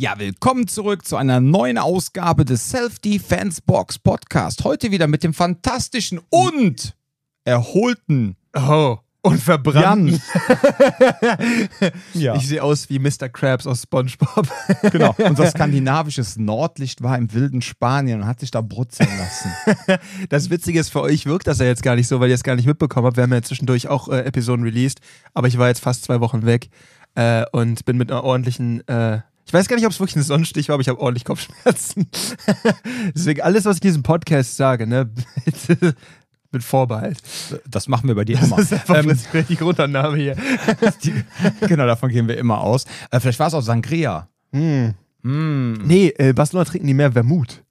Ja, willkommen zurück zu einer neuen Ausgabe des Self-Defense Box Podcast. Heute wieder mit dem fantastischen und erholten Oh, und verbrannt. Ja. Ich sehe aus wie Mr. Krabs aus SpongeBob. Genau. Unser skandinavisches Nordlicht war im wilden Spanien und hat sich da brutzeln lassen. Das Witzige ist, für euch wirkt das ja jetzt gar nicht so, weil ihr es gar nicht mitbekommen habt. Wir haben ja zwischendurch auch äh, Episoden released, aber ich war jetzt fast zwei Wochen weg äh, und bin mit einer ordentlichen. Äh, ich weiß gar nicht, ob es wirklich ein Sonnenstich war, aber ich habe ordentlich Kopfschmerzen. Deswegen alles, was ich in diesem Podcast sage, ne, mit, mit Vorbehalt. Das machen wir bei dir immer. Das ist einfach Ähm, die Grundannahme hier. genau, davon gehen wir immer aus. Äh, vielleicht war es auch Sangria. Hm. Mm. Nee, äh, Barcelona trinken die mehr Vermut.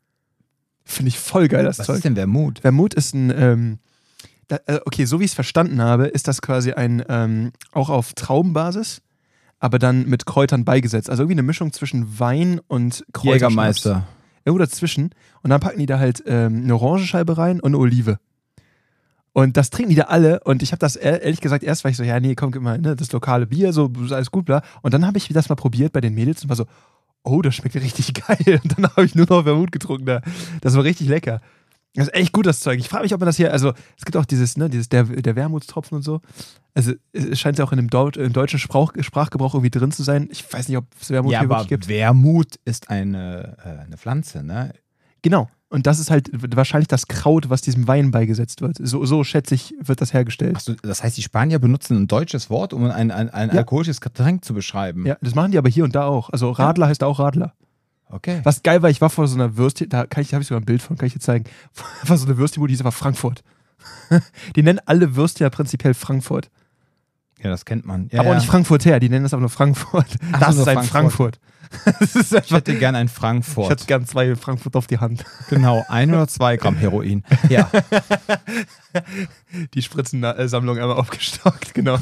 Finde ich voll geil, das Was Zeug. ist denn Wermut? Vermut ist ein, ähm, da, äh, okay, so wie ich es verstanden habe, ist das quasi ein, ähm, auch auf Traubenbasis, aber dann mit Kräutern beigesetzt. Also irgendwie eine Mischung zwischen Wein und Kräuterschnaps. Jägermeister. Irgendwo dazwischen. Und dann packen die da halt ähm, eine Orangenscheibe rein und eine Olive. Und das trinken die da alle. Und ich habe das ehr- ehrlich gesagt erst, war ich so, ja, nee, komm, gib mal ne, das lokale Bier, so alles gut, bla. Und dann habe ich das mal probiert bei den Mädels und war so, oh, das schmeckt richtig geil. Und dann habe ich nur noch Vermut getrunken da. Das war richtig lecker. Das ist echt gut, das Zeug. Ich frage mich, ob man das hier, also es gibt auch dieses, ne, dieses der, der Wermutstropfen und so. Also es scheint ja auch in dem Deu im deutschen Sprach, Sprachgebrauch irgendwie drin zu sein. Ich weiß nicht, ob es Wermut Ja, hier aber wirklich gibt. Wermut ist eine, äh, eine Pflanze, ne? Genau. Und das ist halt wahrscheinlich das Kraut, was diesem Wein beigesetzt wird. So, so schätze ich, wird das hergestellt. Achso, das heißt, die Spanier benutzen ein deutsches Wort, um ein, ein, ein Ja. alkoholisches Getränk zu beschreiben. Ja, das machen die aber hier und da auch. Also Radler heißt auch Radler. Okay. Was geil war, ich war vor so einer Würstchen, da kann ich, habe ich sogar ein Bild von, kann ich dir zeigen. Vor so einer Würstchenbude, die ist aber Frankfurt. die nennen alle Würstchen ja prinzipiell Frankfurt. Ja, das kennt man. Ja, aber ja. auch nicht Frankfurter, die nennen das aber nur Frankfurt. Ach das so, ist ein Frankfurt. das ist Ich einfach, hätte gern ein ich Frankfurt. hätte gern zwei Frankfurt auf die Hand. genau, ein oder zwei Gramm Heroin. Ja. Die Spritzensammlung einmal aufgestockt, genau.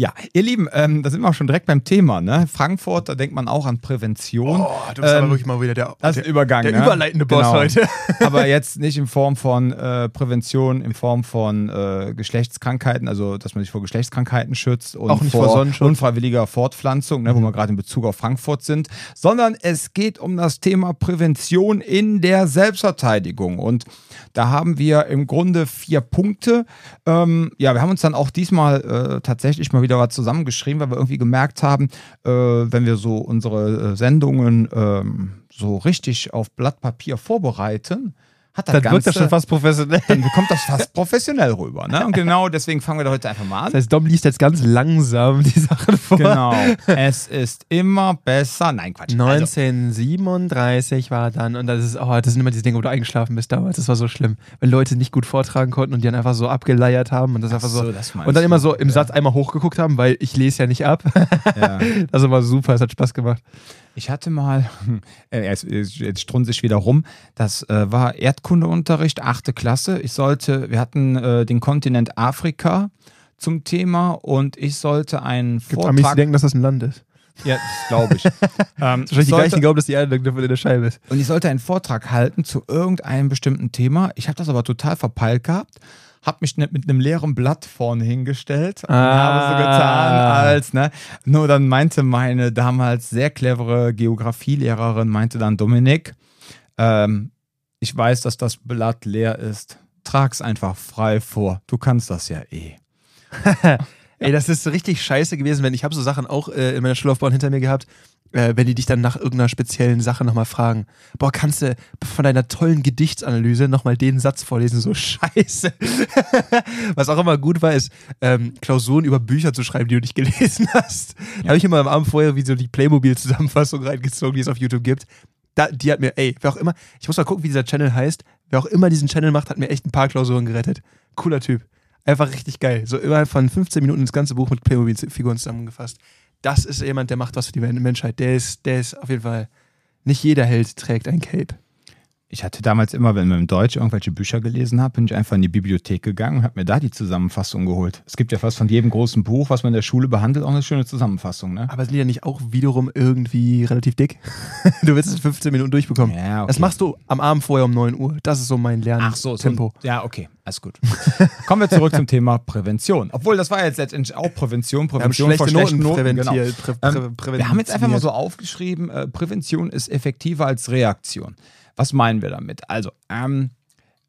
Ja, ihr Lieben, ähm, da sind wir auch schon direkt beim Thema. Ne? Frankfurt, da denkt man auch an Prävention. Oh, du bist Ähm, aber wirklich mal wieder der, das der, Übergang. der ne? überleitende Boss Genau. heute. Aber jetzt nicht in Form von äh, Prävention, in Form von äh, Geschlechtskrankheiten, also dass man sich vor Geschlechtskrankheiten schützt und Auch nicht vor Sonnenschutz. unfreiwilliger Fortpflanzung, ne, wo wir gerade in Bezug auf Frankfurt sind, sondern es geht um das Thema Prävention in der Selbstverteidigung. Und da haben wir im Grunde vier Punkte. Ähm, ja, wir haben uns dann auch diesmal äh, tatsächlich mal wieder was zusammengeschrieben, weil wir irgendwie gemerkt haben, äh, wenn wir so unsere äh, Sendungen ähm, so richtig auf Blatt Papier vorbereiten, hat das Dann Ganze, wirkt das schon fast professionell. dann bekommt das fast professionell rüber. Ne? Und genau deswegen fangen wir da heute einfach mal an. Das heißt, Dom liest jetzt ganz langsam die Sachen vor. Genau. Es ist immer besser. Nein, Quatsch. Also, 1937 war dann, und das ist, oh, das sind immer diese Dinge, wo du eingeschlafen bist damals. Das war so schlimm. Wenn Leute nicht gut vortragen konnten und die dann einfach so abgeleiert haben und das einfach so. so, das Und dann immer so im Ja. Satz einmal hochgeguckt haben, weil ich lese ja nicht ab. ja. Das war super, es hat Spaß gemacht. Ich hatte mal, äh, jetzt, jetzt strunze ich wieder rum, das äh, war Erdkundeunterricht, achte Klasse. Ich sollte, wir hatten äh, den Kontinent Afrika zum Thema und ich sollte einen Gibt Amis, die Vortrag. denken, dass das ein Land ist. Ja, das glaube ich. ähm, ich die sollte, gleichen glauben, dass die Erde in der Scheibe ist. und ich sollte einen Vortrag halten zu irgendeinem bestimmten Thema. Ich habe das aber total verpeilt gehabt. Habe mich ne- mit einem leeren Blatt vorne hingestellt und Ah. habe so getan, als, ne? Nur dann meinte meine damals sehr clevere Geografielehrerin, meinte dann, Dominik, ähm, ich weiß, dass das Blatt leer ist. Trag's einfach frei vor. Du kannst das ja eh. Ey, das ist richtig scheiße gewesen, wenn ich habe so Sachen auch äh, in meiner Schullaufbahn hinter mir gehabt, äh, wenn die dich dann nach irgendeiner speziellen Sache nochmal fragen. Boah, kannst du von deiner tollen Gedichtsanalyse nochmal den Satz vorlesen? So scheiße. Was auch immer gut war, ist, ähm, Klausuren über Bücher zu schreiben, die du nicht gelesen hast. Da habe ich immer am Abend vorher wie so die Playmobil-Zusammenfassung reingezogen, die es auf YouTube gibt. Da, die hat mir, ey, wer auch immer, ich muss mal gucken, wie dieser Channel heißt. Wer auch immer diesen Channel macht, hat mir echt ein paar Klausuren gerettet. Cooler Typ. Einfach richtig geil. So innerhalb von 15 Minuten das ganze Buch mit Playmobil-Figuren zusammengefasst. Das ist jemand, der macht was für die Menschheit. Der ist, der ist auf jeden Fall. Nicht jeder Held trägt ein Cape. Ich hatte damals immer, wenn wir im Deutsch irgendwelche Bücher gelesen haben, bin ich einfach in die Bibliothek gegangen und habe mir da die Zusammenfassung geholt. Es gibt ja fast von jedem großen Buch, was man in der Schule behandelt, auch eine schöne Zusammenfassung, ne? Aber sind die ja nicht auch wiederum irgendwie relativ dick? du willst es in 15 Minuten durchbekommen. Ja, okay. Das machst du am Abend vorher um 9 Uhr. Das ist so mein Lerntempo. Ach so, so ja, okay. alles gut. Kommen wir zurück zum Thema Prävention. Obwohl, das war jetzt letztendlich auch Prävention. Prävention wir haben schlechte Noten Noten. Genau. präventiert. Prä, Ähm, prä, wir haben jetzt einfach mal so aufgeschrieben, äh, Prävention ist effektiver als Reaktion. Was meinen wir damit? Also, ähm,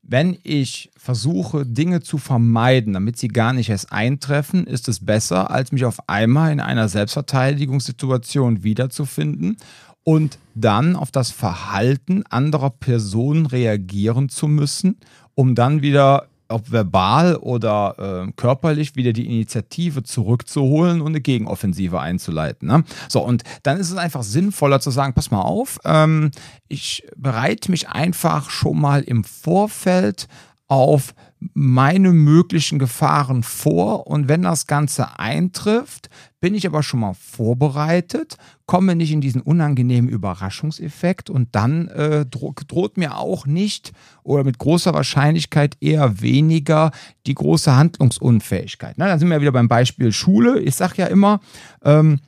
wenn ich versuche, Dinge zu vermeiden, damit sie gar nicht erst eintreffen, ist es besser, als mich auf einmal in einer Selbstverteidigungssituation wiederzufinden und dann auf das Verhalten anderer Personen reagieren zu müssen, um dann wieder ob verbal oder äh, körperlich wieder die Initiative zurückzuholen und eine Gegenoffensive einzuleiten. Ne? So, und dann ist es einfach sinnvoller zu sagen, pass mal auf, ähm, ich bereite mich einfach schon mal im Vorfeld auf meine möglichen Gefahren vor und wenn das Ganze eintrifft, bin ich aber schon mal vorbereitet, komme nicht in diesen unangenehmen Überraschungseffekt und dann äh, dro droht mir auch nicht oder mit großer Wahrscheinlichkeit eher weniger die große Handlungsunfähigkeit. Na, dann sind wir wieder beim Beispiel Schule. Ich sage ja immer, ähm,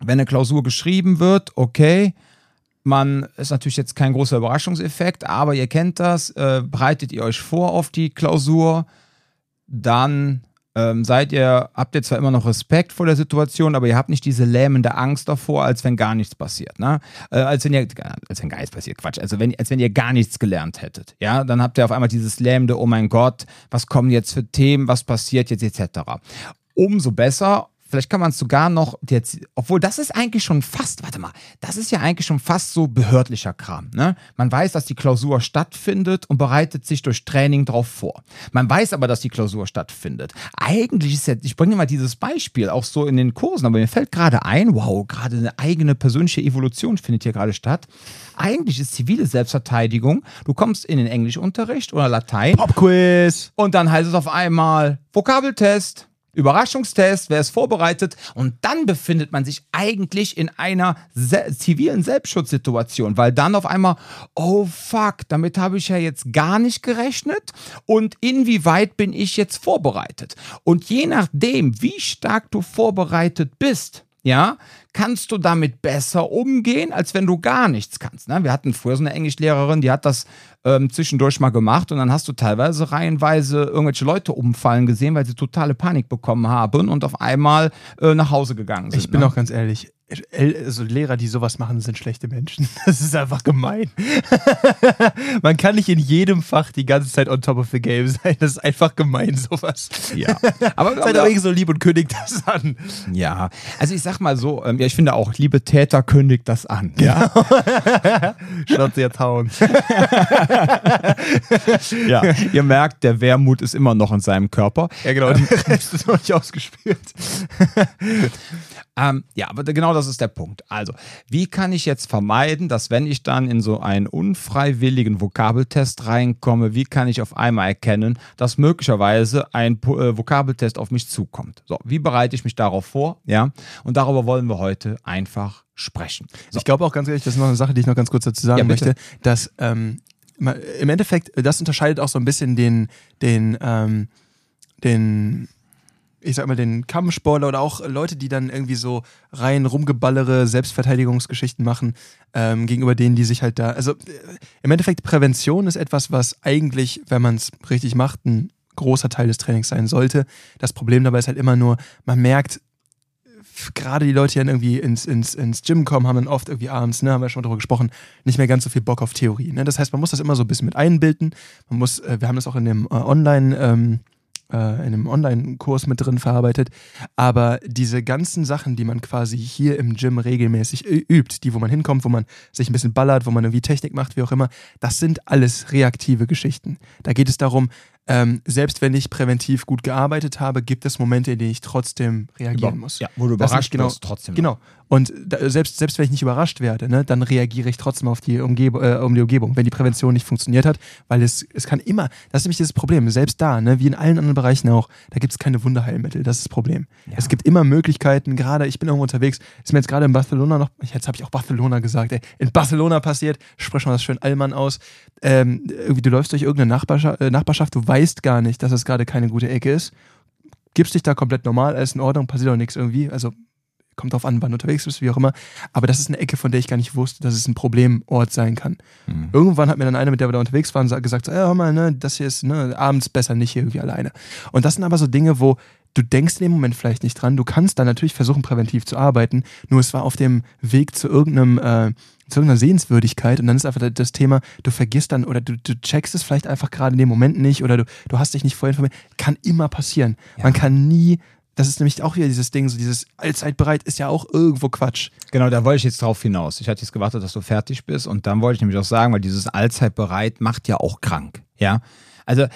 wenn eine Klausur geschrieben wird, okay, man ist natürlich jetzt kein großer Überraschungseffekt, aber ihr kennt das. Äh, bereitet ihr euch vor auf die Klausur, dann ähm, seid ihr, habt ihr zwar immer noch Respekt vor der Situation, aber ihr habt nicht diese lähmende Angst davor, als wenn gar nichts passiert. Ne? Äh, als wenn ihr, als wenn gar nichts passiert, Quatsch. Also wenn, als wenn ihr gar nichts gelernt hättet. Ja, dann habt ihr auf einmal dieses lähmende, oh mein Gott, was kommen jetzt für Themen, was passiert jetzt etc. Umso besser Vielleicht kann man es sogar noch jetzt, obwohl das ist eigentlich schon fast, warte mal, das ist ja eigentlich schon fast so behördlicher Kram. Ne? Man weiß, dass die Klausur stattfindet und bereitet sich durch Training darauf vor. Man weiß aber, dass die Klausur stattfindet. Eigentlich ist ja, ich bringe mal dieses Beispiel auch so in den Kursen, aber mir fällt gerade ein, wow, gerade eine eigene persönliche Evolution findet hier gerade statt. Eigentlich ist zivile Selbstverteidigung, du kommst in den Englischunterricht oder Latein Popquiz. und dann heißt es auf einmal Vokabeltest. Überraschungstest, wer ist vorbereitet? Und dann befindet man sich eigentlich in einer se zivilen Selbstschutzsituation, weil dann auf einmal, oh fuck, damit habe ich ja jetzt gar nicht gerechnet. Und inwieweit bin ich jetzt vorbereitet? Und je nachdem, wie stark du vorbereitet bist, ja, kannst du damit besser umgehen, als wenn du gar nichts kannst. Ne? Wir hatten früher so eine Englischlehrerin, die hat das ähm, zwischendurch mal gemacht und dann hast du teilweise reihenweise irgendwelche Leute umfallen gesehen, weil sie totale Panik bekommen haben und auf einmal äh, nach Hause gegangen sind. Ich bin ne? auch ganz ehrlich, also Lehrer, die sowas machen, sind schlechte Menschen. Das ist einfach gemein. Man kann nicht in jedem Fach die ganze Zeit on top of the game sein. Das ist einfach gemein, sowas. Ja, aber, Seid irgendwie so lieb und kündigt das an. ja, also ich sag mal so, ähm, ja, ich finde auch, liebe Täter, kündigt das an. Ja, Schnauze jetzt hauen. ja. ihr merkt, der Wermut ist immer noch in seinem Körper. Ja, genau. Der Rest ist noch nicht ausgespült. Ähm, ja, aber genau das ist der Punkt. Also, wie kann ich jetzt vermeiden, dass wenn ich dann in so einen unfreiwilligen Vokabeltest reinkomme, wie kann ich auf einmal erkennen, dass möglicherweise ein äh, Vokabeltest auf mich zukommt? So, wie bereite ich mich darauf vor? Ja, und darüber wollen wir heute einfach sprechen. So, Ich glaube auch ganz ehrlich, das ist noch eine Sache, die ich noch ganz kurz dazu sagen Ja, möchte, dass ähm, im Endeffekt, das unterscheidet auch so ein bisschen den, den, ähm, den, ich sag mal, den Kampfsportler oder auch Leute, die dann irgendwie so rein rumgeballere Selbstverteidigungsgeschichten machen, ähm, gegenüber denen, die sich halt da. Also äh, im Endeffekt, Prävention ist etwas, was eigentlich, wenn man es richtig macht, ein großer Teil des Trainings sein sollte. Das Problem dabei ist halt immer nur, man merkt, gerade die Leute, die dann irgendwie ins, ins, ins Gym kommen, haben dann oft irgendwie abends, ne, haben wir schon darüber gesprochen, nicht mehr ganz so viel Bock auf Theorie. Ne? Das heißt, man muss das immer so ein bisschen mit einbilden. Man muss, äh, wir haben das auch in dem äh, Online- ähm, äh, in einem Online-Kurs mit drin verarbeitet. Aber diese ganzen Sachen, die man quasi hier im Gym regelmäßig übt, die, wo man hinkommt, wo man sich ein bisschen ballert, wo man irgendwie Technik macht, wie auch immer, das sind alles reaktive Geschichten. Da geht es darum, ähm, selbst wenn ich präventiv gut gearbeitet habe, gibt es Momente, in denen ich trotzdem reagieren muss. Ja, wo du überrascht genau- trotzdem. Genau. Und da, selbst, selbst wenn ich nicht überrascht werde, ne, dann reagiere ich trotzdem auf die, Umgeb äh, um die Umgebung, wenn die Prävention nicht funktioniert hat, weil es, es kann immer, das ist nämlich das Problem, selbst da, ne, wie in allen anderen Bereichen auch, da gibt es keine Wunderheilmittel, das ist das Problem. Ja. Es gibt immer Möglichkeiten, gerade, ich bin irgendwo unterwegs, ist mir jetzt gerade in Barcelona noch, jetzt habe ich auch Barcelona gesagt, ey, in Barcelona passiert, sprich mal das schön Allmann aus, ähm, irgendwie du läufst durch irgendeine Nachbarschaft, äh, Nachbarschaft, du weißt gar nicht, dass es gerade keine gute Ecke ist, gibst dich da komplett normal, alles in Ordnung, passiert auch nichts irgendwie, also kommt drauf an, wann du unterwegs bist, wie auch immer. Aber das ist eine Ecke, von der ich gar nicht wusste, dass es ein Problemort sein kann. Mhm. Irgendwann hat mir dann einer, mit der wir da unterwegs waren, gesagt, so, ja, hör mal, ne, das hier ist ne, abends besser nicht hier irgendwie alleine. Und das sind aber so Dinge, wo du denkst in dem Moment vielleicht nicht dran. Du kannst dann natürlich versuchen, präventiv zu arbeiten, nur es war auf dem Weg zu irgendeinem äh, zu irgendeiner Sehenswürdigkeit und dann ist einfach das Thema, du vergisst dann oder du, du checkst es vielleicht einfach gerade in dem Moment nicht oder du, du hast dich nicht vorher informiert. Kann immer passieren. Ja. Man kann nie das ist nämlich auch wieder dieses Ding, so dieses allzeitbereit ist ja auch irgendwo Quatsch. Genau, da wollte ich jetzt drauf hinaus. Ich hatte jetzt gewartet, dass du fertig bist und dann wollte ich nämlich auch sagen, weil dieses allzeitbereit macht ja auch krank. Ja, also,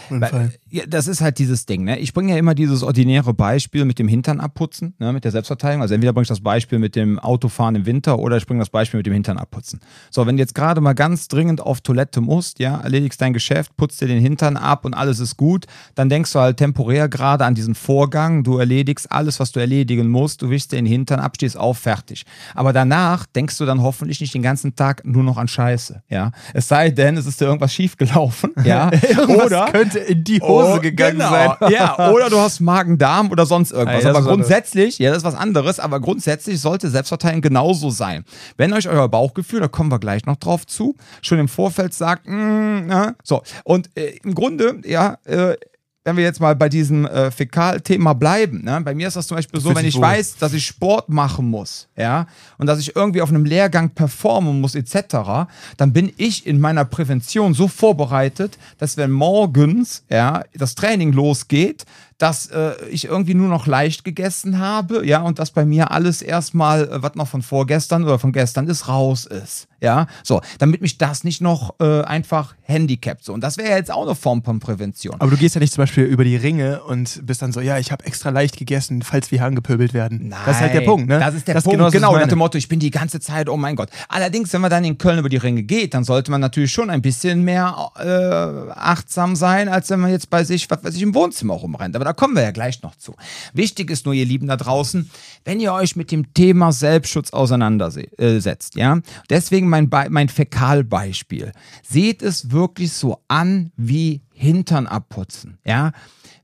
ja, das ist halt dieses Ding. Ne? Ich bringe ja immer dieses ordinäre Beispiel mit dem Hintern abputzen, ne? mit der Selbstverteidigung. Also, entweder bringe ich das Beispiel mit dem Autofahren im Winter oder ich bringe das Beispiel mit dem Hintern abputzen. So, wenn du jetzt gerade mal ganz dringend auf Toilette musst, ja, erledigst dein Geschäft, putzt dir den Hintern ab und alles ist gut, dann denkst du halt temporär gerade an diesen Vorgang. Du erledigst alles, was du erledigen musst. Du wischst dir den Hintern ab, stehst auf, fertig. Aber danach denkst du dann hoffentlich nicht den ganzen Tag nur noch an Scheiße, ja. Es sei denn, es ist dir irgendwas schiefgelaufen, ja. oder oder? könnte in die Hose oh, gegangen genau. sein. ja, oder du hast Magen-Darm oder sonst irgendwas. Ja, aber grundsätzlich, ja, das ist was anderes, aber grundsätzlich sollte Selbstverteilen genauso sein. Wenn euch euer Bauchgefühl, da kommen wir gleich noch drauf zu, schon im Vorfeld sagt, mm, na, so. Und äh, im Grunde, ja, äh, wenn wir jetzt mal bei diesem äh, Fäkalthema bleiben, ne? bei mir ist das zum Beispiel so, wenn ich wohl. weiß, dass ich Sport machen muss, ja, und dass ich irgendwie auf einem Lehrgang performen muss, etc., dann bin ich in meiner Prävention so vorbereitet, dass wenn morgens, ja, das Training losgeht, dass äh, ich irgendwie nur noch leicht gegessen habe, ja, und dass bei mir alles erstmal, äh, was noch von vorgestern oder von gestern ist, raus ist. Ja, so, damit mich das nicht noch äh, einfach handicapt. So. Und das wäre ja jetzt auch eine Form von Prävention. Aber du gehst ja nicht zum Beispiel über die Ringe und bist dann so, ja, ich habe extra leicht gegessen, falls wir angepöbelt werden. Nein, das ist halt der Punkt, ne? Das ist der das Punkt, genau, genau nach dem Motto, ich bin die ganze Zeit, oh mein Gott. Allerdings, wenn man dann in Köln über die Ringe geht, dann sollte man natürlich schon ein bisschen mehr äh, achtsam sein, als wenn man jetzt bei sich, was weiß ich, im Wohnzimmer rumrennt. Aber da kommen wir ja gleich noch zu. Wichtig ist nur, ihr Lieben da draußen, wenn ihr euch mit dem Thema Selbstschutz auseinandersetzt, ja. Deswegen mein, mein Fäkalbeispiel. Seht es wirklich so an wie Hintern abputzen, ja.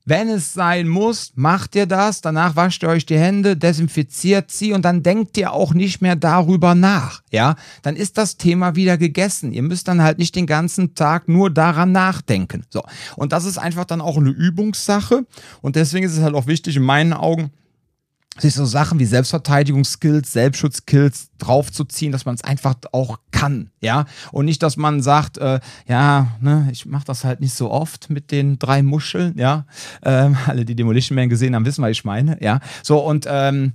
Wenn es sein muss, macht ihr das, danach wascht ihr euch die Hände, desinfiziert sie und dann denkt ihr auch nicht mehr darüber nach, ja? Dann ist das Thema wieder gegessen. Ihr müsst dann halt nicht den ganzen Tag nur daran nachdenken. So. Und das ist einfach dann auch eine Übungssache und deswegen ist es halt auch wichtig in meinen Augen, sich so Sachen wie Selbstverteidigungsskills, Selbstschutzskills draufzuziehen, dass man es einfach auch kann, ja. Und nicht, dass man sagt, äh, ja, ne, ich mache das halt nicht so oft mit den drei Muscheln, ja. Ähm, alle, die Demolition Man gesehen haben, wissen, was ich meine, ja. So, und ähm,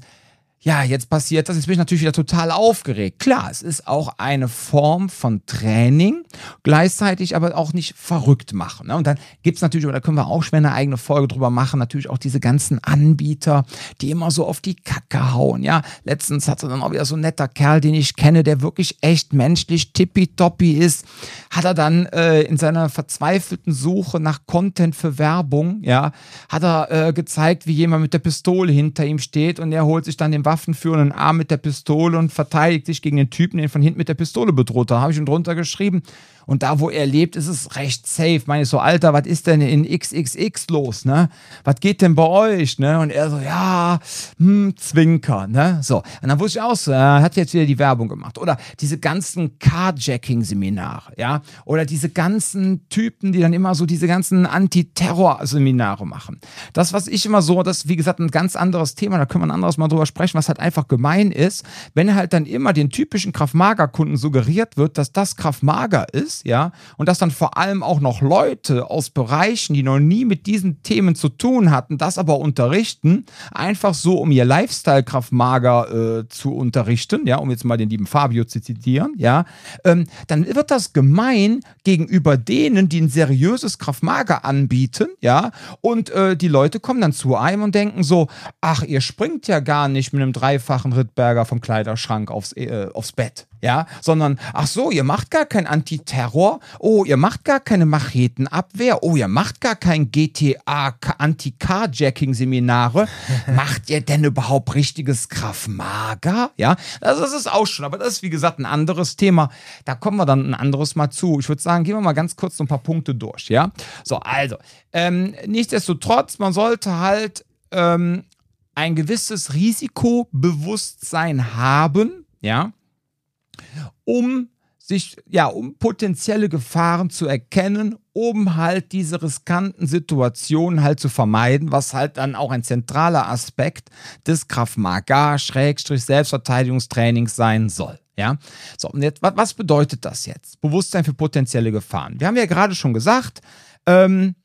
ja, jetzt passiert das, jetzt bin ich natürlich wieder total aufgeregt. Klar, es ist auch eine Form von Training, gleichzeitig aber auch nicht verrückt machen. Ne? Und dann gibt es natürlich, aber da können wir auch schwer eine eigene Folge drüber machen, natürlich auch diese ganzen Anbieter, die immer so auf die Kacke hauen. Ja, letztens hatte dann auch wieder so ein netter Kerl, den ich kenne, der wirklich echt menschlich tippitoppi ist, hat er dann äh, in seiner verzweifelten Suche nach Content für Werbung, ja, hat er äh, gezeigt, wie jemand mit der Pistole hinter ihm steht und er holt sich dann den Waffen waffenführenden Arm mit der Pistole und verteidigt sich gegen den Typen, den von hinten mit der Pistole bedroht. Da habe ich ihm drunter geschrieben, und da, wo er lebt, ist es recht safe. Meine ich so, Alter, was ist denn in XXX los, ne? Was geht denn bei euch, ne? Und er so, ja, hm, Zwinker, ne? So. Und dann wusste ich auch so, er hat jetzt wieder die Werbung gemacht. Oder diese ganzen Carjacking-Seminare, ja? Oder diese ganzen Typen, die dann immer so diese ganzen Anti-Terror-Seminare machen. Das, was ich immer so, das ist wie gesagt ein ganz anderes Thema, da können wir ein anderes Mal drüber sprechen, was halt einfach gemein ist, wenn halt dann immer den typischen Kraft-Mager-Kunden suggeriert wird, dass das Kraft-Mager ist, ist, ja, und dass dann vor allem auch noch Leute aus Bereichen, die noch nie mit diesen Themen zu tun hatten, das aber unterrichten, einfach so, um ihr Lifestyle-Kraftmager äh, zu unterrichten, ja, um jetzt mal den lieben Fabio zu zitieren, ja, ähm, dann wird das gemein gegenüber denen, die ein seriöses Kraftmager anbieten, ja, und äh, die Leute kommen dann zu einem und denken so, ach, ihr springt ja gar nicht mit einem dreifachen Rittberger vom Kleiderschrank aufs, äh, aufs Bett, ja, sondern ach so, ihr macht gar kein Antiterror, oh, ihr macht gar keine Machetenabwehr, oh, ihr macht gar kein GTA Anti-Carjacking-Seminare, macht ihr denn überhaupt richtiges Kraftmager? Ja, also das ist auch schon, aber das ist wie gesagt ein anderes Thema. Da kommen wir dann ein anderes Mal zu. Ich würde sagen, gehen wir mal ganz kurz so ein paar Punkte durch, ja. So, also, ähm, nichtsdestotrotz, man sollte halt ähm, ein gewisses Risikobewusstsein haben, ja, um sich, ja, um potenzielle Gefahren zu erkennen, um halt diese riskanten Situationen halt zu vermeiden, was halt dann auch ein zentraler Aspekt des Krav Maga Schrägstrich Selbstverteidigungstrainings sein soll. Ja, so, und jetzt, was bedeutet das jetzt? Bewusstsein für potenzielle Gefahren. Wir haben ja gerade schon gesagt, ähm,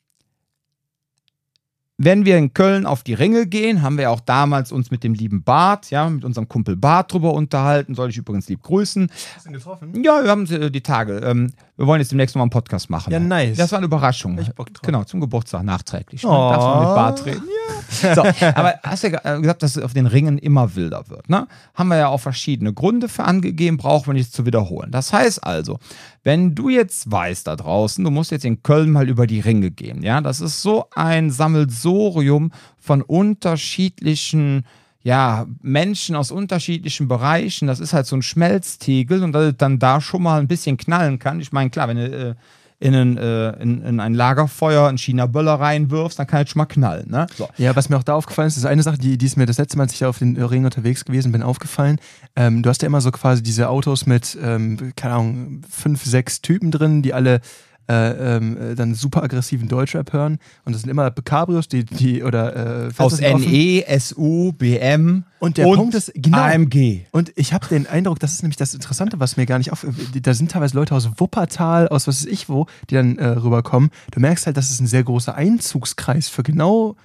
wenn wir in Köln auf die Ringe gehen, haben wir auch damals uns mit dem lieben Bart, ja, mit unserem Kumpel Bart drüber unterhalten. Soll ich übrigens lieb grüßen. Hast du ihn getroffen? Ja, wir haben äh, die Tage. Ähm, wir wollen jetzt demnächst nochmal einen Podcast machen. Ja, nice. Das war eine Überraschung. Ich Bock drauf. Genau, zum Geburtstag nachträglich. Oh. Darfst du mal mit Bart reden? Ja. So, aber hast ja äh, gesagt, dass es auf den Ringen immer wilder wird. Ne? Haben wir ja auch verschiedene Gründe für angegeben, brauchen wir nichts zu wiederholen. Das heißt also, wenn du jetzt weißt da draußen, du musst jetzt in Köln mal über die Ringe gehen, ja, das ist so ein Sammelsorium von unterschiedlichen ja, Menschen aus unterschiedlichen Bereichen, das ist halt so ein Schmelztiegel und dass es dann da schon mal ein bisschen knallen kann. Ich meine, klar, wenn du äh, in, ein, äh, in, in, ein Lagerfeuer einen China-Böller reinwirfst, dann kann es schon mal knallen. Ne? So. Ja, was mir auch da aufgefallen ist, ist eine Sache, die, die ist mir das letzte Mal, als ich auf den Ring unterwegs gewesen bin, aufgefallen. Ähm, du hast ja immer so quasi diese Autos mit, ähm, keine Ahnung, fünf, sechs Typen drin, die alle äh, ähm, dann super aggressiven Deutschrap hören. Und das sind immer Cabrios, die, die oder äh, aus NE, SU, BM und der und Punkt ist genau. AMG. Und ich habe den Eindruck, das ist nämlich das Interessante, was mir gar nicht auf. Da sind teilweise Leute aus Wuppertal, aus was weiß ich wo, die dann äh, rüberkommen. Du merkst halt, das ist ein sehr großer Einzugskreis für genau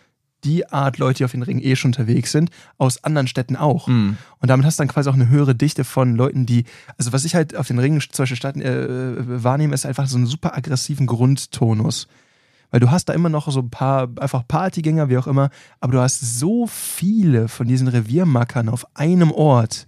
die Art Leute, die auf den Ring eh schon unterwegs sind, aus anderen Städten auch. Mhm. Und damit hast du dann quasi auch eine höhere Dichte von Leuten, die, also was ich halt auf den Ringen zum Beispiel Stadt, äh, wahrnehme, ist einfach so einen super aggressiven Grundtonus. Weil du hast da immer noch so ein paar, einfach Partygänger, wie auch immer, aber du hast so viele von diesen Reviermackern auf einem Ort.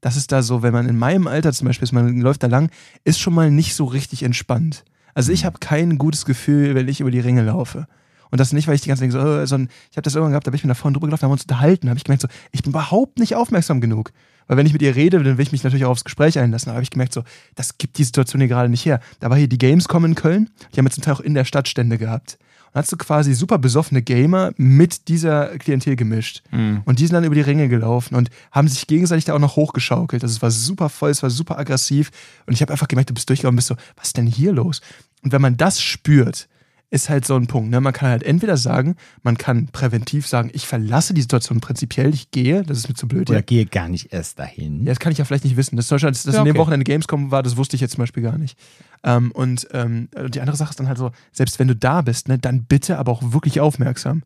Das ist da so, wenn man in meinem Alter zum Beispiel ist, man läuft da lang, ist schon mal nicht so richtig entspannt. Also ich habe kein gutes Gefühl, wenn ich über die Ringe laufe. Und das nicht, weil ich die ganze Zeit denke, so, äh, sondern ich habe das irgendwann gehabt, da bin ich mir da vorne drüber gelaufen, da haben wir uns unterhalten, habe ich gemerkt, so, ich bin überhaupt nicht aufmerksam genug. Weil wenn ich mit ihr rede, dann will ich mich natürlich auch aufs Gespräch einlassen. Da habe ich gemerkt, so, das gibt die Situation hier gerade nicht her. Da war hier die Gamescom in Köln, die haben jetzt zum Teil auch in der Stadt Stände gehabt. Und hast du quasi super besoffene Gamer mit dieser Klientel gemischt. Mhm. Und die sind dann über die Ringe gelaufen und haben sich gegenseitig da auch noch hochgeschaukelt. Also es war super voll, es war super aggressiv. Und ich habe einfach gemerkt, du bist durchgelaufen und bist so, was ist denn hier los? Und wenn man das spürt, ist halt so ein Punkt. Ne? Man kann halt entweder sagen, man kann präventiv sagen, ich verlasse die Situation prinzipiell, ich gehe, das ist mir zu blöd. Oder Ja, gehe gar nicht erst dahin. ja das kann ich ja vielleicht nicht wissen. Das, ist zum Beispiel, dass das Ja, in dem okay. Wochenende Gamescom war, das wusste ich jetzt zum Beispiel gar nicht. Ähm, und ähm, die andere Sache ist dann halt so, selbst wenn du da bist, ne, dann bitte aber auch wirklich aufmerksam.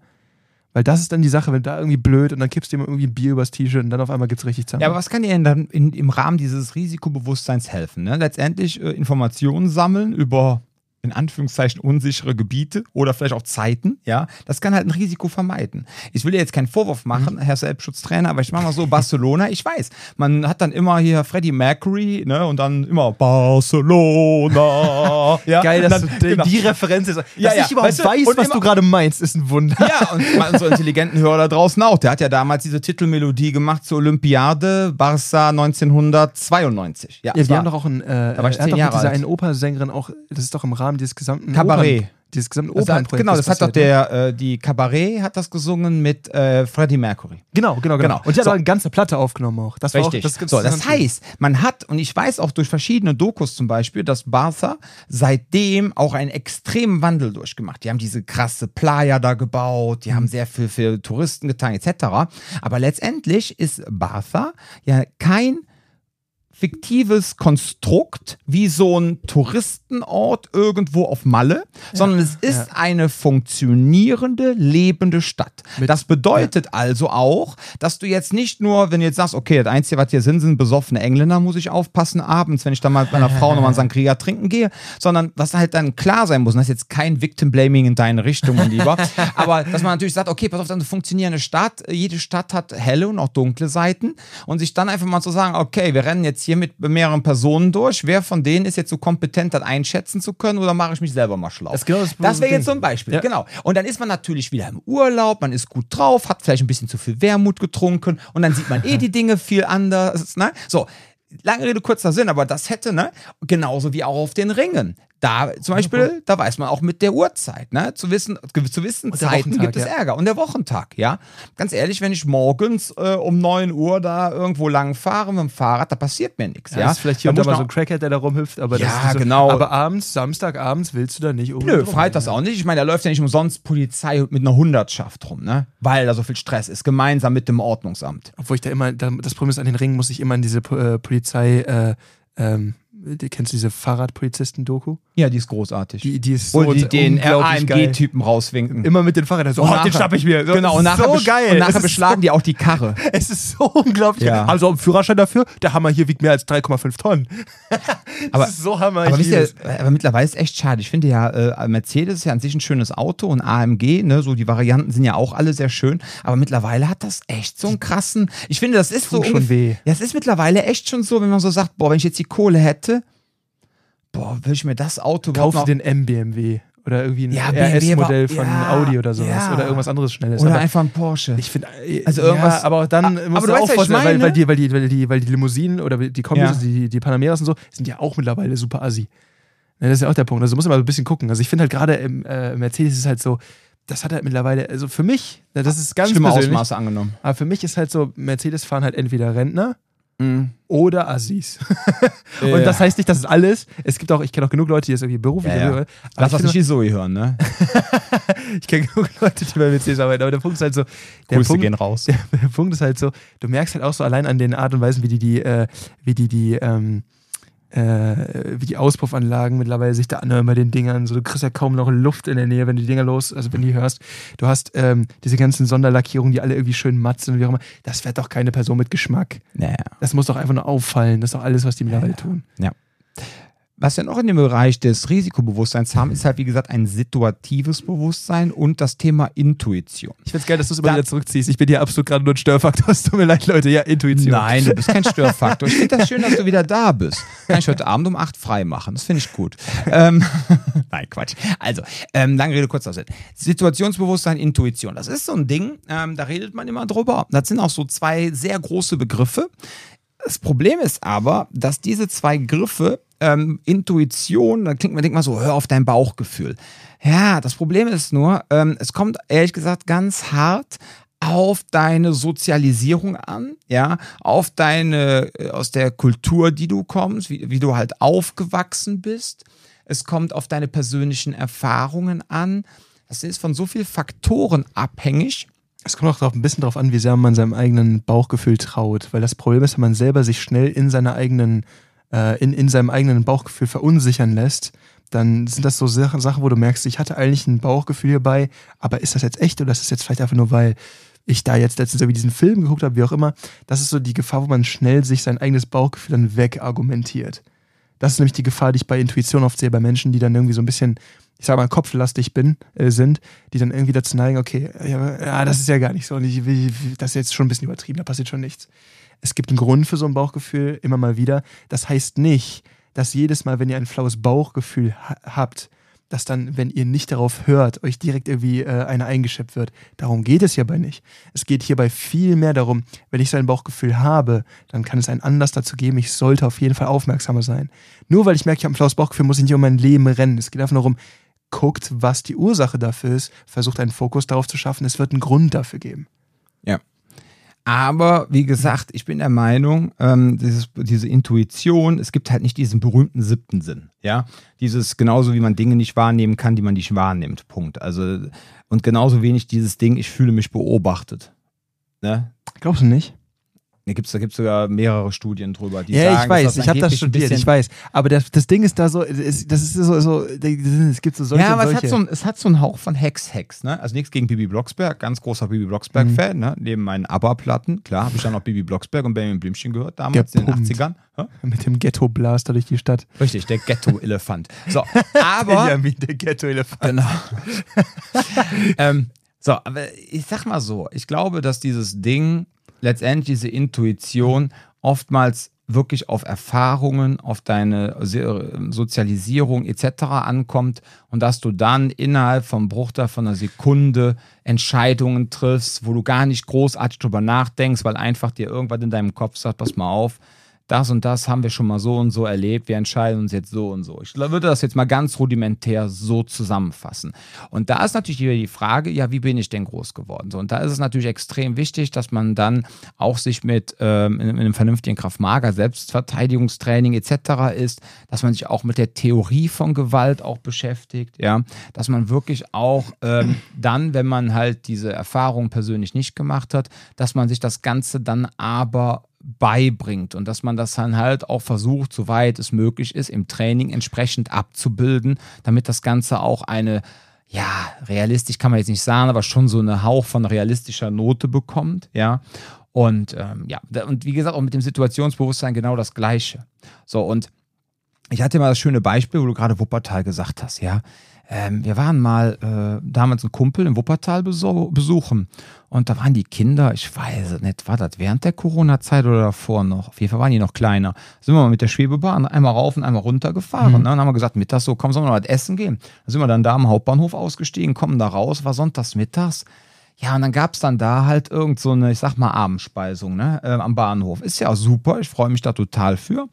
Weil das ist dann die Sache, wenn da irgendwie blöd und dann kippst du dir mal irgendwie ein Bier übers T-Shirt und dann auf einmal gibt's richtig Zampf. Ja, aber was kann dir denn dann in, im Rahmen dieses Risikobewusstseins helfen? Ne? Letztendlich äh, Informationen sammeln über in Anführungszeichen unsichere Gebiete oder vielleicht auch Zeiten, ja, das kann halt ein Risiko vermeiden. Ich will dir jetzt keinen Vorwurf machen, Herr Selbstschutztrainer, aber ich mache mal so Barcelona, ich weiß, man hat dann immer hier Freddie Mercury, ne, und dann immer Barcelona, ja, Geil, dass du dann, die, genau. die Referenz ist. Dass Ja, ja, ich überhaupt weißt du, weiß, was du gerade meinst, ist ein Wunder. Ja, und unsere intelligenten Hörer da draußen auch. Der hat ja damals diese Titelmelodie gemacht zur Olympiade Barca 1992. Ja, Ja, war- haben doch auch einen, äh, Da war ich zehn doch Jahre mit dieser alt. einen Opernsängerin auch, das ist doch im Rahmen dieses gesamten Kabarett. Opern, dieses gesamten Das hat, Opernprojekts. genau, das hat doch passiert, ne? der, äh, die Cabaret hat das gesungen mit äh, Freddie Mercury. Genau, genau, genau. Genau. Und die hat So. eine ganze Platte aufgenommen auch. Das Richtig. Auch, das, so, das heißt, man hat, und ich weiß auch durch verschiedene Dokus zum Beispiel, dass Barca seitdem auch einen extremen Wandel durchgemacht. Die haben diese krasse Playa da gebaut, die haben Mhm. sehr viel für Touristen getan, etc. Aber letztendlich ist Barca ja kein fiktives Konstrukt wie so ein Touristenort irgendwo auf Malle, sondern es ist eine funktionierende, lebende Stadt. Mit- das bedeutet also auch, dass du jetzt nicht nur, wenn du jetzt sagst, okay, das Einzige, was hier sind, sind besoffene Engländer, muss ich aufpassen abends, wenn ich dann mal mit meiner Frau nochmal einen Sangria trinken gehe, sondern was halt dann klar sein muss, und das ist jetzt kein Victim-Blaming in deine Richtung, mein Lieber, aber dass man natürlich sagt, okay, pass auf, das ist eine funktionierende Stadt, jede Stadt hat helle und auch dunkle Seiten und sich dann einfach mal zu sagen, okay, wir rennen jetzt hier mit mehreren Personen durch, wer von denen ist jetzt so kompetent, das einschätzen zu können oder mache ich mich selber mal schlau? Das genau das das wäre jetzt so ein Beispiel, Ja. genau. Und dann ist man natürlich wieder im Urlaub, man ist gut drauf, hat vielleicht ein bisschen zu viel Wermut getrunken und dann sieht man eh die Dinge viel anders. Ne? So, lange Rede, kurzer Sinn, aber das hätte, ne, genauso wie auch auf den Ringen. Da zum Beispiel, da weiß man auch mit der Uhrzeit, ne? Zu wissen, zu wissen Zeiten gibt es ja. Ärger. Und der Wochentag, ja. Ganz ehrlich, wenn ich morgens äh, um 9 Uhr da irgendwo lang fahre mit dem Fahrrad, da passiert mir nichts, ja. Ja, ist vielleicht hier Da und da muss mal so ein Crackhead, der da rumhüpft, aber Ja, das ist so, genau. Aber abends, Samstagabends willst du da nicht Nö, freitags auch nicht. Ich meine, da läuft ja nicht umsonst Polizei mit einer Hundertschaft rum, ne? Weil da so viel Stress ist, gemeinsam mit dem Ordnungsamt. Obwohl ich da immer, da, das Problem ist, an den Ringen muss ich immer an diese äh, Polizei, äh, ähm, kennst du diese Fahrradpolizisten-Doku? Ja, die ist großartig. Die, die ist so Wo die den. AMG-Typen rauswinken. Immer mit den Fahrrädern so, oh, den nachher- schnapp ich mir. So, Genau, und nachher, so geil. Und Es nachher beschlagen die auch die Karre. So, es ist so unglaublich. Ja. Also ein Führerschein dafür, der Hammer hier wiegt mehr als 3,5 Tonnen. Aber- das ist so Hammer. Aber, ihr, es. aber mittlerweile ist echt schade. Ich finde ja, äh, Mercedes ist ja an sich ein schönes Auto und AMG, ne, so die Varianten sind ja auch alle sehr schön. Aber mittlerweile hat das echt so einen krassen. Ich finde, das ist so. Tut schon ungef- weh. Ja, es ist mittlerweile echt schon so, wenn man so sagt, boah, wenn ich jetzt die Kohle hätte, boah, würde ich mir das Auto überhaupt Kauf noch- dir den M-BMW oder irgendwie ein Ja, BMW RS-Modell von ja, Audi oder sowas ja. oder irgendwas anderes Schnelles. oder aber einfach ein Porsche. ich finde, Also irgendwas- aber dann Ah, musst aber du du weißt, auch vorstellen, weil, weil, die, weil, die, weil, die, weil die Limousinen oder die Kombis, die, die Panameras und so, sind ja auch mittlerweile super assi. Ne, das ist ja auch der Punkt. Also muss man mal ein bisschen gucken. Also ich finde halt gerade im äh, Mercedes ist halt so, das hat halt mittlerweile, also für mich, ne, das ist ganz Schlimme Ausmaße angenommen. aber für mich ist halt so, Mercedes fahren halt entweder Rentner Mhm. oder Assis. Ja. Und das heißt nicht, dass es alles. Es gibt auch, ich kenne auch genug Leute, die das irgendwie beruflich. Ja, ja. aber Lass das nicht die Zoe hören, ne? Ich kenne genug Leute, die bei Mercedes arbeiten, aber der Punkt ist halt so, der, Grüße Punkt, gehen raus. der, der Punkt ist halt so, du merkst halt auch so allein an den Art und Weisen, wie die die, äh, wie die die, ähm, äh, wie die Auspuffanlagen mittlerweile sich da anhören bei den Dingern. So, du kriegst ja kaum noch Luft in der Nähe, wenn du die Dinger los, also wenn du die hörst. Du hast ähm, diese ganzen Sonderlackierungen, die alle irgendwie schön matt sind und wie auch immer. Das fährt doch keine Person mit Geschmack. Naja. Das muss doch einfach nur auffallen. Das ist doch alles, was die mittlerweile tun. Was wir noch in dem Bereich des Risikobewusstseins haben, ist halt, wie gesagt, ein situatives Bewusstsein und das Thema Intuition. Ich find's geil, dass du es immer Da- wieder zurückziehst. Ich bin hier absolut gerade nur ein Störfaktor. Es tut mir leid, Leute. Ja, Intuition. Nein, du bist kein Störfaktor. Ich finde das schön, dass du wieder da bist. Kann ich heute Abend um 8 frei machen. Das finde ich gut. Ähm, Nein, Quatsch. Also, ähm, lange Rede, kurzer Sinn. Situationsbewusstsein, Intuition. Das ist so ein Ding, ähm, da redet man immer drüber. Das sind auch so zwei sehr große Begriffe. Das Problem ist aber, dass diese zwei Griffe, ähm, Intuition, da klingt man denkt mal so, hör auf dein Bauchgefühl. Ja, das Problem ist nur, ähm, es kommt ehrlich gesagt ganz hart auf deine Sozialisierung an, ja, auf deine, äh, aus der Kultur, die du kommst, wie, wie du halt aufgewachsen bist. Es kommt auf deine persönlichen Erfahrungen an. Das ist von so vielen Faktoren abhängig. Es kommt auch drauf, ein bisschen darauf an, wie sehr man seinem eigenen Bauchgefühl traut. Weil das Problem ist, wenn man selber sich schnell in seiner eigenen, äh, in, in seinem eigenen Bauchgefühl verunsichern lässt, dann sind das so Sachen, wo du merkst, ich hatte eigentlich ein Bauchgefühl hierbei, aber ist das jetzt echt oder ist das jetzt vielleicht einfach nur, weil ich da jetzt letztens irgendwie diesen Film geguckt habe, wie auch immer. Das ist so die Gefahr, wo man schnell sich sein eigenes Bauchgefühl dann wegargumentiert. Das ist nämlich die Gefahr, die ich bei Intuition oft sehe, bei Menschen, die dann irgendwie so ein bisschen, ich sag mal, kopflastig bin, äh, sind, die dann irgendwie dazu neigen, okay, ja, das ist ja gar nicht so und ich, will- das ist jetzt schon ein bisschen übertrieben, da passiert schon nichts. Es gibt einen Grund für so ein Bauchgefühl, immer mal wieder. Das heißt nicht, dass jedes Mal, wenn ihr ein flaues Bauchgefühl ha habt, dass dann, wenn ihr nicht darauf hört, euch direkt irgendwie äh, eine eingeschippt wird. Darum geht es hierbei nicht. Es geht hierbei viel mehr darum, wenn ich so ein Bauchgefühl habe, dann kann es einen Anlass dazu geben, ich sollte auf jeden Fall aufmerksamer sein. Nur weil ich merke, ich habe ein flaues Bauchgefühl, muss ich nicht um mein Leben rennen. Es geht einfach nur darum, guckt, was die Ursache dafür ist, versucht einen Fokus darauf zu schaffen. Es wird einen Grund dafür geben. Ja. Aber wie gesagt, ich bin der Meinung, ähm, dieses, diese Intuition, es gibt halt nicht diesen berühmten siebten Sinn. Ja, dieses genauso wie man Dinge nicht wahrnehmen kann, die man nicht wahrnimmt. Punkt. Also und genauso wenig dieses Ding, ich fühle mich beobachtet. Ne? Glaubst du nicht? Da gibt es da gibt's sogar mehrere Studien drüber, die ja, sagen, ich weiß, ich habe das studiert, ich weiß. Aber das, das Ding ist da so, es, das ist so, so, es gibt so solche ja, aber und es solche. hat, so ein, es hat so einen Hauch von Hex-Hex, ne? Also nichts gegen Bibi Blocksberg, ganz großer Bibi Blocksberg-Fan, ne? Neben meinen ABBA-Platten, klar, habe ich dann noch Bibi Blocksberg und Benjamin Blümchen gehört, damals in den Gepumpt. 80ern. Hä? mit dem Ghetto-Blaster durch die Stadt. Richtig, der Ghetto-Elefant. So, aber. Benjamin, der Ghetto-Elefant. Genau. ähm, so, aber ich sag mal so, ich glaube, dass dieses Ding, letztendlich diese Intuition, oftmals wirklich auf Erfahrungen, auf deine Sozialisierung etc. ankommt und dass du dann innerhalb vom Bruchteil von einer Sekunde Entscheidungen triffst, wo du gar nicht großartig drüber nachdenkst, weil einfach dir irgendwas in deinem Kopf sagt, pass mal auf, das und das haben wir schon mal so und so erlebt, wir entscheiden uns jetzt so und so. Ich würde das jetzt mal ganz rudimentär so zusammenfassen. Und da ist natürlich wieder die Frage, ja, wie bin ich denn groß geworden? So, und da ist es natürlich extrem wichtig, dass man dann auch sich mit, ähm, in, in einem vernünftigen Kraftmager, Selbstverteidigungstraining etc. ist, dass man sich auch mit der Theorie von Gewalt auch beschäftigt, ja, dass man wirklich auch ähm, dann, wenn man halt diese Erfahrung persönlich nicht gemacht hat, dass man sich das Ganze dann aber beibringt und dass man das dann halt auch versucht, soweit es möglich ist, im Training entsprechend abzubilden, damit das Ganze auch eine, ja, realistisch kann man jetzt nicht sagen, aber schon so eine Hauch von realistischer Note bekommt, ja. Und ähm, ja, und wie gesagt, auch mit dem Situationsbewusstsein genau das Gleiche. So, und ich hatte mal das schöne Beispiel, wo du gerade Wuppertal gesagt hast, ja. Ähm, wir waren mal äh, damals einen Kumpel in Wuppertal besuchen und da waren die Kinder, ich weiß nicht, war das während der Corona-Zeit oder davor noch? Auf jeden Fall waren die noch kleiner. Sind wir mal mit der Schwebebahn einmal rauf und einmal runter gefahren. Mhm. Ne? Und haben wir gesagt, mittags so, komm, sollen wir noch was essen gehen? Dann sind wir dann da am Hauptbahnhof ausgestiegen, kommen da raus, war sonntags mittags. Ja, und dann gab es dann da halt irgend so eine, ich sag mal, Abendspeisung ne, äh, am Bahnhof. Ist ja super, ich freue mich da total für.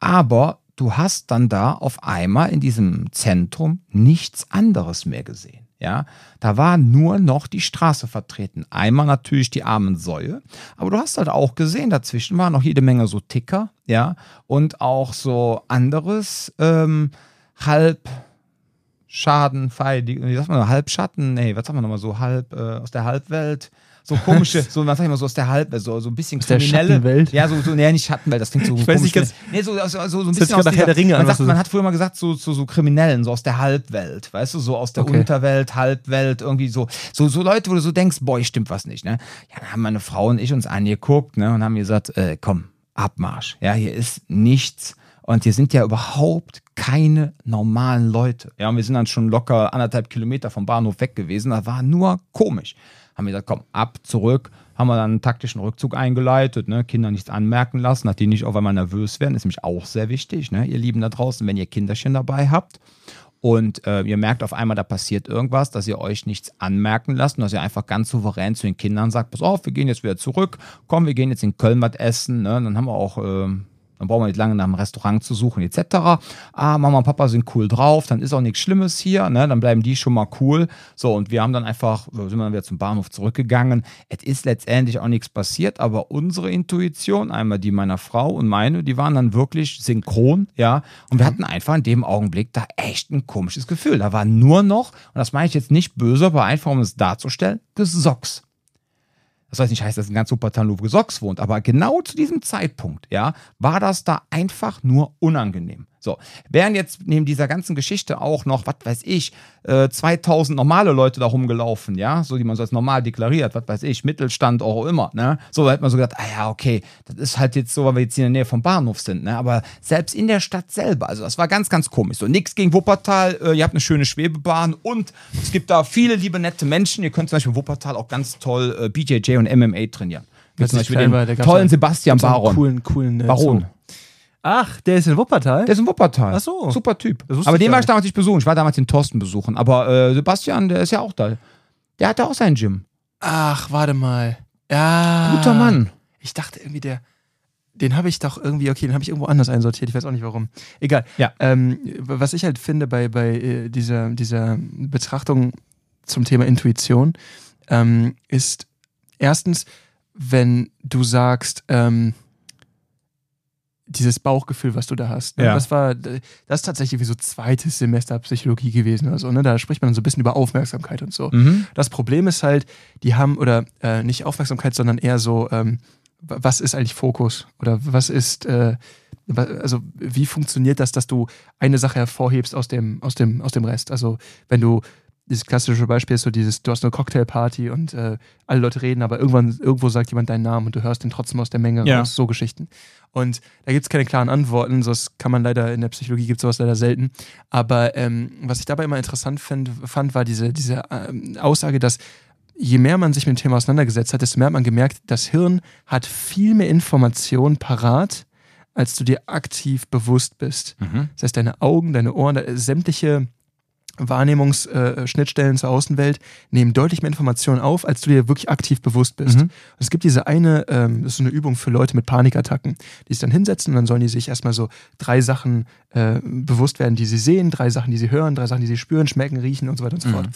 Aber du hast dann da auf einmal in diesem Zentrum nichts anderes mehr gesehen. Ja, da war nur noch die Straße vertreten. Einmal natürlich die armen Säue, aber du hast halt auch gesehen, dazwischen waren noch jede Menge so Ticker, ja, und auch so anderes ähm, halb Schadenfei, wie sagt man, Halbschatten, nee, was sagen wir nochmal so, halb äh, aus der Halbwelt, so komische, so, was sag ich mal, so aus der Halb, so, so ein bisschen kriminelle. Welt? Ja, so, so, nee, nicht Schattenwelt, das klingt so ich weiß nicht ganz, Nee, so, so, so, so ein das bisschen aus Herr der Ringe man, an, sagt, man hat früher mal gesagt, so, so, so Kriminellen, so aus der Halbwelt, weißt du, so aus der Okay. Unterwelt, Halbwelt, irgendwie so, so, so Leute, wo du so denkst, boah, stimmt was nicht, ne? Ja, dann haben meine Frau und ich uns angeguckt, ne, und haben gesagt, äh, komm, Abmarsch, ja, hier ist nichts und hier sind ja überhaupt keine normalen Leute. Ja, und wir sind dann schon locker anderthalb Kilometer vom Bahnhof weg gewesen. Das war nur komisch. Haben wir gesagt, komm, ab, zurück. Haben wir dann einen taktischen Rückzug eingeleitet, ne? Kinder nichts anmerken lassen, dass die nicht auf einmal nervös werden. Ist nämlich auch sehr wichtig, ne? ihr Lieben da draußen, wenn ihr Kinderchen dabei habt und äh, ihr merkt auf einmal, da passiert irgendwas, dass ihr euch nichts anmerken lasst und dass ihr einfach ganz souverän zu den Kindern sagt, pass auf, wir gehen jetzt wieder zurück, komm, wir gehen jetzt in Köln was essen, ne? dann haben wir auch... ähm, dann brauchen wir nicht lange nach einem Restaurant zu suchen, etc. Ah, Mama und Papa sind cool drauf, dann ist auch nichts Schlimmes hier, ne? dann bleiben die schon mal cool. So, und wir haben dann einfach, sind wir dann wieder zum Bahnhof zurückgegangen. Es ist letztendlich auch nichts passiert, aber unsere Intuition, einmal die meiner Frau und meine, die waren dann wirklich synchron, ja. Und wir hatten einfach in dem Augenblick da echt ein komisches Gefühl. Da war nur noch, und das meine ich jetzt nicht böse, aber einfach, um es darzustellen, Gesocks. Das heißt nicht heißt, dass ein ganz Wuppertal nur Gesocks wohnt, aber genau zu diesem Zeitpunkt, ja, war das da einfach nur unangenehm. So, wären jetzt neben dieser ganzen Geschichte auch noch, was weiß ich, äh, 2000 normale Leute da rumgelaufen, ja, so die man so als normal deklariert, was weiß ich, Mittelstand, auch immer, ne, so da hätte man so gedacht, ah ja, okay, das ist halt jetzt so, weil wir jetzt hier in der Nähe vom Bahnhof sind, ne, aber selbst in der Stadt selber, also das war ganz, ganz komisch. So, nix gegen Wuppertal, äh, ihr habt eine schöne Schwebebahn und es gibt da viele liebe, nette Menschen, ihr könnt zum Beispiel in Wuppertal auch ganz toll äh, BJJ und MMA trainieren. Zum Beispiel den tollen einen- Sebastian Baron. Coolen, coolen äh, Baron. Zoo. Ach, der ist in Wuppertal? Der ist in Wuppertal. Ach so. Super Typ. Aber den war ich damals nicht besuchen. Ich war damals den Thorsten besuchen. Aber äh, Sebastian, der ist ja auch da. Der hatte auch sein Gym. Ach, warte mal. Ja. Guter Mann. Ich dachte irgendwie, der. Den habe ich doch irgendwie, okay, den habe ich irgendwo anders einsortiert. Ich weiß auch nicht warum. Egal. Ja. Ähm, was ich halt finde bei, bei äh, dieser, dieser Betrachtung zum Thema Intuition, ähm, ist erstens, wenn du sagst, ähm, dieses Bauchgefühl, was du da hast. Ne? Ja. Das war, das ist tatsächlich wie so zweites Semester Psychologie gewesen oder so. Ne? Da spricht man so ein bisschen über Aufmerksamkeit und so. Mhm. Das Problem ist halt, die haben, oder äh, nicht Aufmerksamkeit, sondern eher so, ähm, wa- was ist eigentlich Fokus? Oder was ist, äh, also wie funktioniert das, dass du eine Sache hervorhebst aus dem, aus dem, aus dem Rest? Also wenn du, dieses klassische Beispiel ist so dieses, du hast eine Cocktailparty und äh, alle Leute reden, aber irgendwann, irgendwo sagt jemand deinen Namen und du hörst den trotzdem aus der Menge Ja. raus, so Geschichten. Und da gibt es keine klaren Antworten, das kann man leider, in der Psychologie gibt es sowas leider selten. Aber ähm, was ich dabei immer interessant find, fand, war diese, diese ähm, Aussage, dass je mehr man sich mit dem Thema auseinandergesetzt hat, desto mehr hat man gemerkt, das Hirn hat viel mehr Informationen parat, als du dir aktiv bewusst bist. Mhm. Das heißt, deine Augen, deine Ohren, äh, sämtliche Wahrnehmungsschnittstellen zur Außenwelt nehmen deutlich mehr Informationen auf, als du dir wirklich aktiv bewusst bist. Mhm. Es gibt diese eine, ähm, das ist so eine Übung für Leute mit Panikattacken, die sich dann hinsetzen und dann sollen die sich erstmal so drei Sachen äh, bewusst werden, die sie sehen, drei Sachen, die sie hören, drei Sachen, die sie spüren, schmecken, riechen und so weiter und so mhm. fort.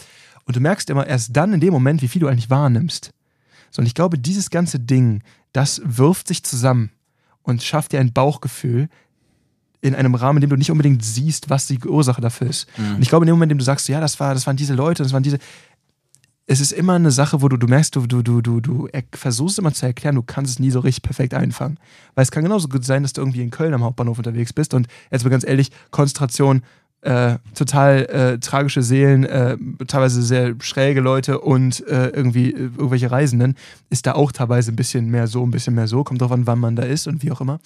Und du merkst immer erst dann in dem Moment, wie viel du eigentlich wahrnimmst. So, und ich glaube, dieses ganze Ding, das wirft sich zusammen und schafft dir ein Bauchgefühl, in einem Rahmen, in dem du nicht unbedingt siehst, was die Ursache dafür ist. Mhm. Und ich glaube, in dem Moment, in dem du sagst, ja, das, war, das waren diese Leute, das waren diese. Es ist immer eine Sache, wo du, du merkst, du, du, du, du, du versuchst immer zu erklären, du kannst es nie so richtig perfekt einfangen. Weil es kann genauso gut sein, dass du irgendwie in Köln am Hauptbahnhof unterwegs bist und jetzt mal ganz ehrlich, Konzentration, äh, total äh, tragische Seelen, äh, teilweise sehr schräge Leute und äh, irgendwie äh, irgendwelche Reisenden, ist da auch teilweise ein bisschen mehr so, ein bisschen mehr so. Kommt drauf an, wann man da ist und wie auch immer.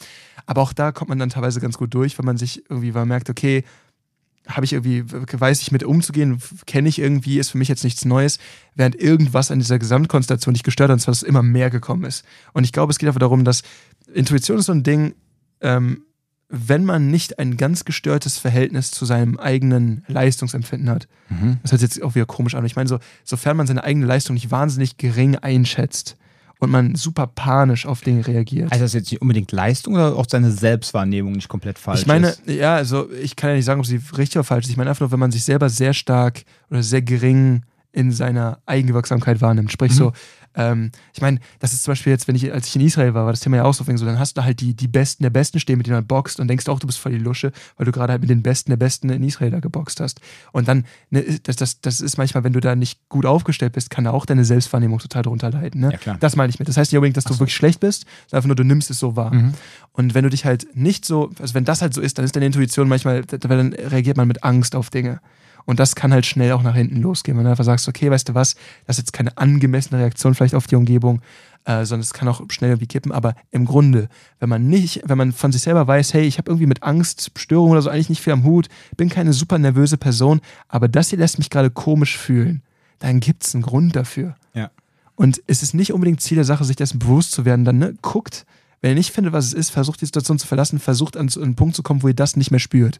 Aber auch da kommt man dann teilweise ganz gut durch, wenn man sich irgendwie man merkt, okay, habe ich irgendwie, weiß ich mit umzugehen, kenne ich irgendwie, ist für mich jetzt nichts Neues, während irgendwas an dieser Gesamtkonstellation dich gestört hat, und zwar, dass immer mehr gekommen ist. Und ich glaube, es geht einfach darum, dass Intuition ist so ein Ding, ähm, wenn man nicht ein ganz gestörtes Verhältnis zu seinem eigenen Leistungsempfinden hat. Mhm. Das hört jetzt auch wieder komisch an. Ich meine, so, sofern man seine eigene Leistung nicht wahnsinnig gering einschätzt und man super panisch auf Dinge reagiert. Also das jetzt nicht unbedingt Leistung oder auch seine Selbstwahrnehmung nicht komplett falsch ist? Ich meine, ist? ja, also ich kann ja nicht sagen, ob sie richtig oder falsch ist. Ich meine einfach nur, wenn man sich selber sehr stark oder sehr gering in seiner Eigenwirksamkeit wahrnimmt. Sprich mhm. so, ähm, ich meine, das ist zum Beispiel jetzt, wenn ich, als ich in Israel war, war das Thema ja auch so, so dann hast du halt die, die Besten der Besten stehen, mit denen du boxt und denkst auch, du bist voll die Lusche, weil du gerade halt mit den Besten der Besten in Israel da geboxt hast. Und dann, ne, das, das, das ist manchmal, wenn du da nicht gut aufgestellt bist, kann da auch deine Selbstwahrnehmung total drunter leiden. Ne? Ja, das meine ich mit. Das heißt nicht unbedingt, dass du so. wirklich schlecht bist, sondern einfach nur, du nimmst es so wahr. Mhm. Und wenn du dich halt nicht so, also wenn das halt so ist, dann ist deine Intuition manchmal, dann reagiert man mit Angst auf Dinge. Und das kann halt schnell auch nach hinten losgehen, wenn du einfach sagst, okay, weißt du was, das ist jetzt keine angemessene Reaktion vielleicht auf die Umgebung, äh, sondern es kann auch schnell irgendwie kippen. Aber im Grunde, wenn man nicht, wenn man von sich selber weiß, hey, ich habe irgendwie mit Angst, Störungen oder so eigentlich nicht viel am Hut, bin keine super nervöse Person, aber das hier lässt mich gerade komisch fühlen, dann gibt es einen Grund dafür. Ja. Und es ist nicht unbedingt Ziel der Sache, sich dessen bewusst zu werden. Dann ne, guckt, wenn ihr nicht findet, was es ist, versucht die Situation zu verlassen, versucht an einen Punkt zu kommen, wo ihr das nicht mehr spürt.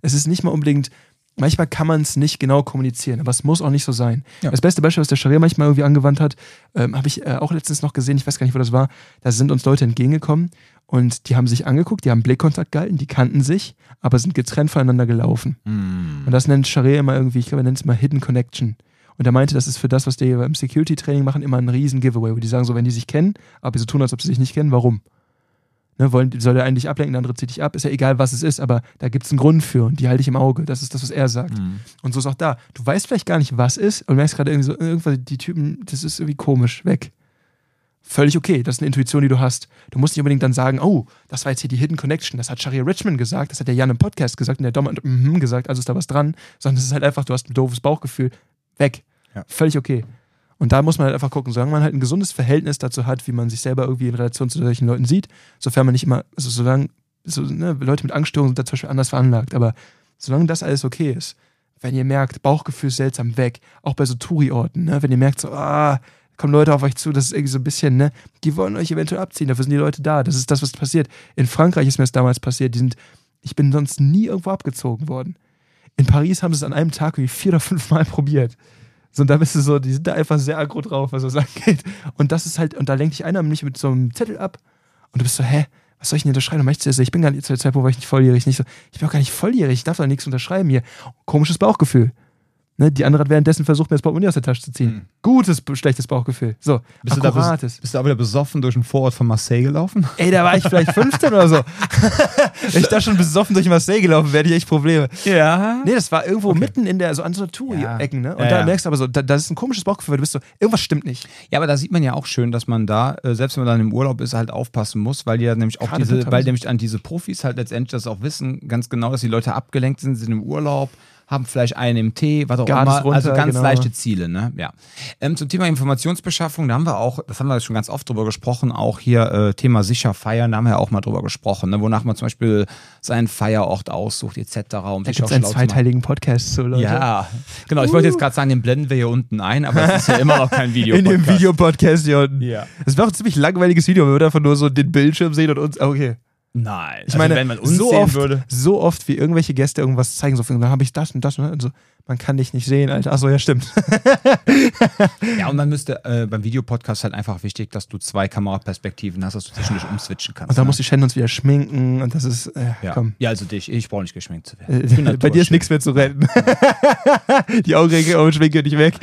Es ist nicht mal unbedingt manchmal kann man es nicht genau kommunizieren, aber es muss auch nicht so sein. Ja. Das beste Beispiel, was der Scharia manchmal irgendwie angewandt hat, ähm, habe ich äh, auch letztens noch gesehen, ich weiß gar nicht, wo das war. Da sind uns Leute entgegengekommen und die haben sich angeguckt, die haben Blickkontakt gehalten, die kannten sich, aber sind getrennt voneinander gelaufen. Mm. Und das nennt Scharia immer irgendwie, ich glaube, er nennt es mal Hidden Connection. Und er meinte, das ist für das, was die beim Security-Training machen, immer ein riesen Giveaway, wo die sagen so, wenn die sich kennen, aber sie tun, als ob sie sich nicht kennen, warum? Ne, wollen, soll der eigentlich ablenken, der andere zieht dich ab. Ist ja egal, was es ist, aber da gibt es einen Grund für und die halte ich im Auge. Das ist das, was er sagt. Mhm. Und so ist auch da. Du weißt vielleicht gar nicht, was ist und merkst gerade irgendwie so, irgendwas, die Typen, das ist irgendwie komisch, weg. Völlig okay, das ist eine Intuition, die du hast. Du musst nicht unbedingt dann sagen, oh, das war jetzt hier die Hidden Connection, das hat Sharia Richmond gesagt, das hat der Jan im Podcast gesagt und der Dom hat mm gesagt, also ist da was dran, sondern es ist halt einfach, du hast ein doofes Bauchgefühl, weg. Ja. Völlig okay. Und da muss man halt einfach gucken, solange man halt ein gesundes Verhältnis dazu hat, wie man sich selber irgendwie in Relation zu solchen Leuten sieht, sofern man nicht immer, also solange so, ne, Leute mit Angststörungen sind da zum Beispiel anders veranlagt, aber solange das alles okay ist, wenn ihr merkt, Bauchgefühl ist seltsam weg, auch bei so Touri-Orten, ne, wenn ihr merkt, so, ah, kommen Leute auf euch zu, das ist irgendwie so ein bisschen, ne, die wollen euch eventuell abziehen, dafür sind die Leute da, das ist das, was passiert. In Frankreich ist mir das damals passiert, die sind, ich bin sonst nie irgendwo abgezogen worden. In Paris haben sie es an einem Tag wie vier oder fünf Mal probiert. So, und da bist du so, die sind da einfach sehr aggro drauf, was das angeht. Und das ist halt, und da lenkt dich einer nicht mit so einem Zettel ab. Und du bist so, hä? Was soll ich denn unterschreiben? Du Ich bin gar nicht zu der Zeitpunkt, war ich nicht volljährig. Nicht so, ich bin auch gar nicht volljährig, ich darf da nichts unterschreiben hier. Komisches Bauchgefühl. Ne, die andere hat währenddessen versucht, mir das Portemonnaie aus der Tasche zu ziehen. Mhm. Gutes, schlechtes Bauchgefühl. So, bist akkurates. Du da, bist du auch wieder besoffen durch den Vorort von Marseille gelaufen? Ey, da war ich vielleicht 15 oder so. Wenn ich da schon besoffen durch Marseille gelaufen wäre, hätte ich echt Probleme. Ja. Nee, das war irgendwo okay. mitten in der, so an so Touri-Ecken, ne? Und ja, da ja. merkst du aber so, da, das ist ein komisches Bauchgefühl, du bist so, irgendwas stimmt nicht. Ja, aber da sieht man ja auch schön, dass man da, äh, selbst wenn man dann im Urlaub ist, halt aufpassen muss, weil die ja nämlich auch Gerade diese, weil nämlich an diese Profis halt letztendlich das auch wissen, ganz genau, dass die Leute abgelenkt sind, sind im Urlaub haben vielleicht einen im Tee, was auch Gas immer. Runter, also ganz genau. leichte Ziele, ne? Ja. Ähm, zum Thema Informationsbeschaffung, da haben wir auch, das haben wir schon ganz oft drüber gesprochen, auch hier äh, Thema sicher feiern, da haben wir auch mal drüber gesprochen, ne? wonach man zum Beispiel seinen Feierort aussucht, etc. Um da gibt es einen zweiteiligen Podcast zu, Leute. Ja, genau. Ich wollte jetzt gerade sagen, den blenden wir hier unten ein, aber es ist ja immer noch kein Video. In dem Videopodcast hier unten. Ja. Das wäre auch ein ziemlich langweiliges Video, wenn wir einfach nur so den Bildschirm sehen und uns. Okay. Nein. Ich meine, wenn man uns so sehen oft, würde. so oft wie irgendwelche Gäste irgendwas zeigen, so dann habe ich das und das und so. Man kann dich nicht sehen, Alter. Achso, ja, stimmt. Ja, und man müsste äh, beim Videopodcast halt einfach wichtig, dass du zwei Kameraperspektiven hast, dass du zwischendurch umswitchen kannst. Und dann ne? muss die Shannon uns wieder schminken und das ist, äh, ja. komm. ja, also dich. Ich brauche nicht geschminkt zu werden. Ich bin Äh, Bei dir ist nichts mehr zu retten. die Augenringe und schminke nicht weg.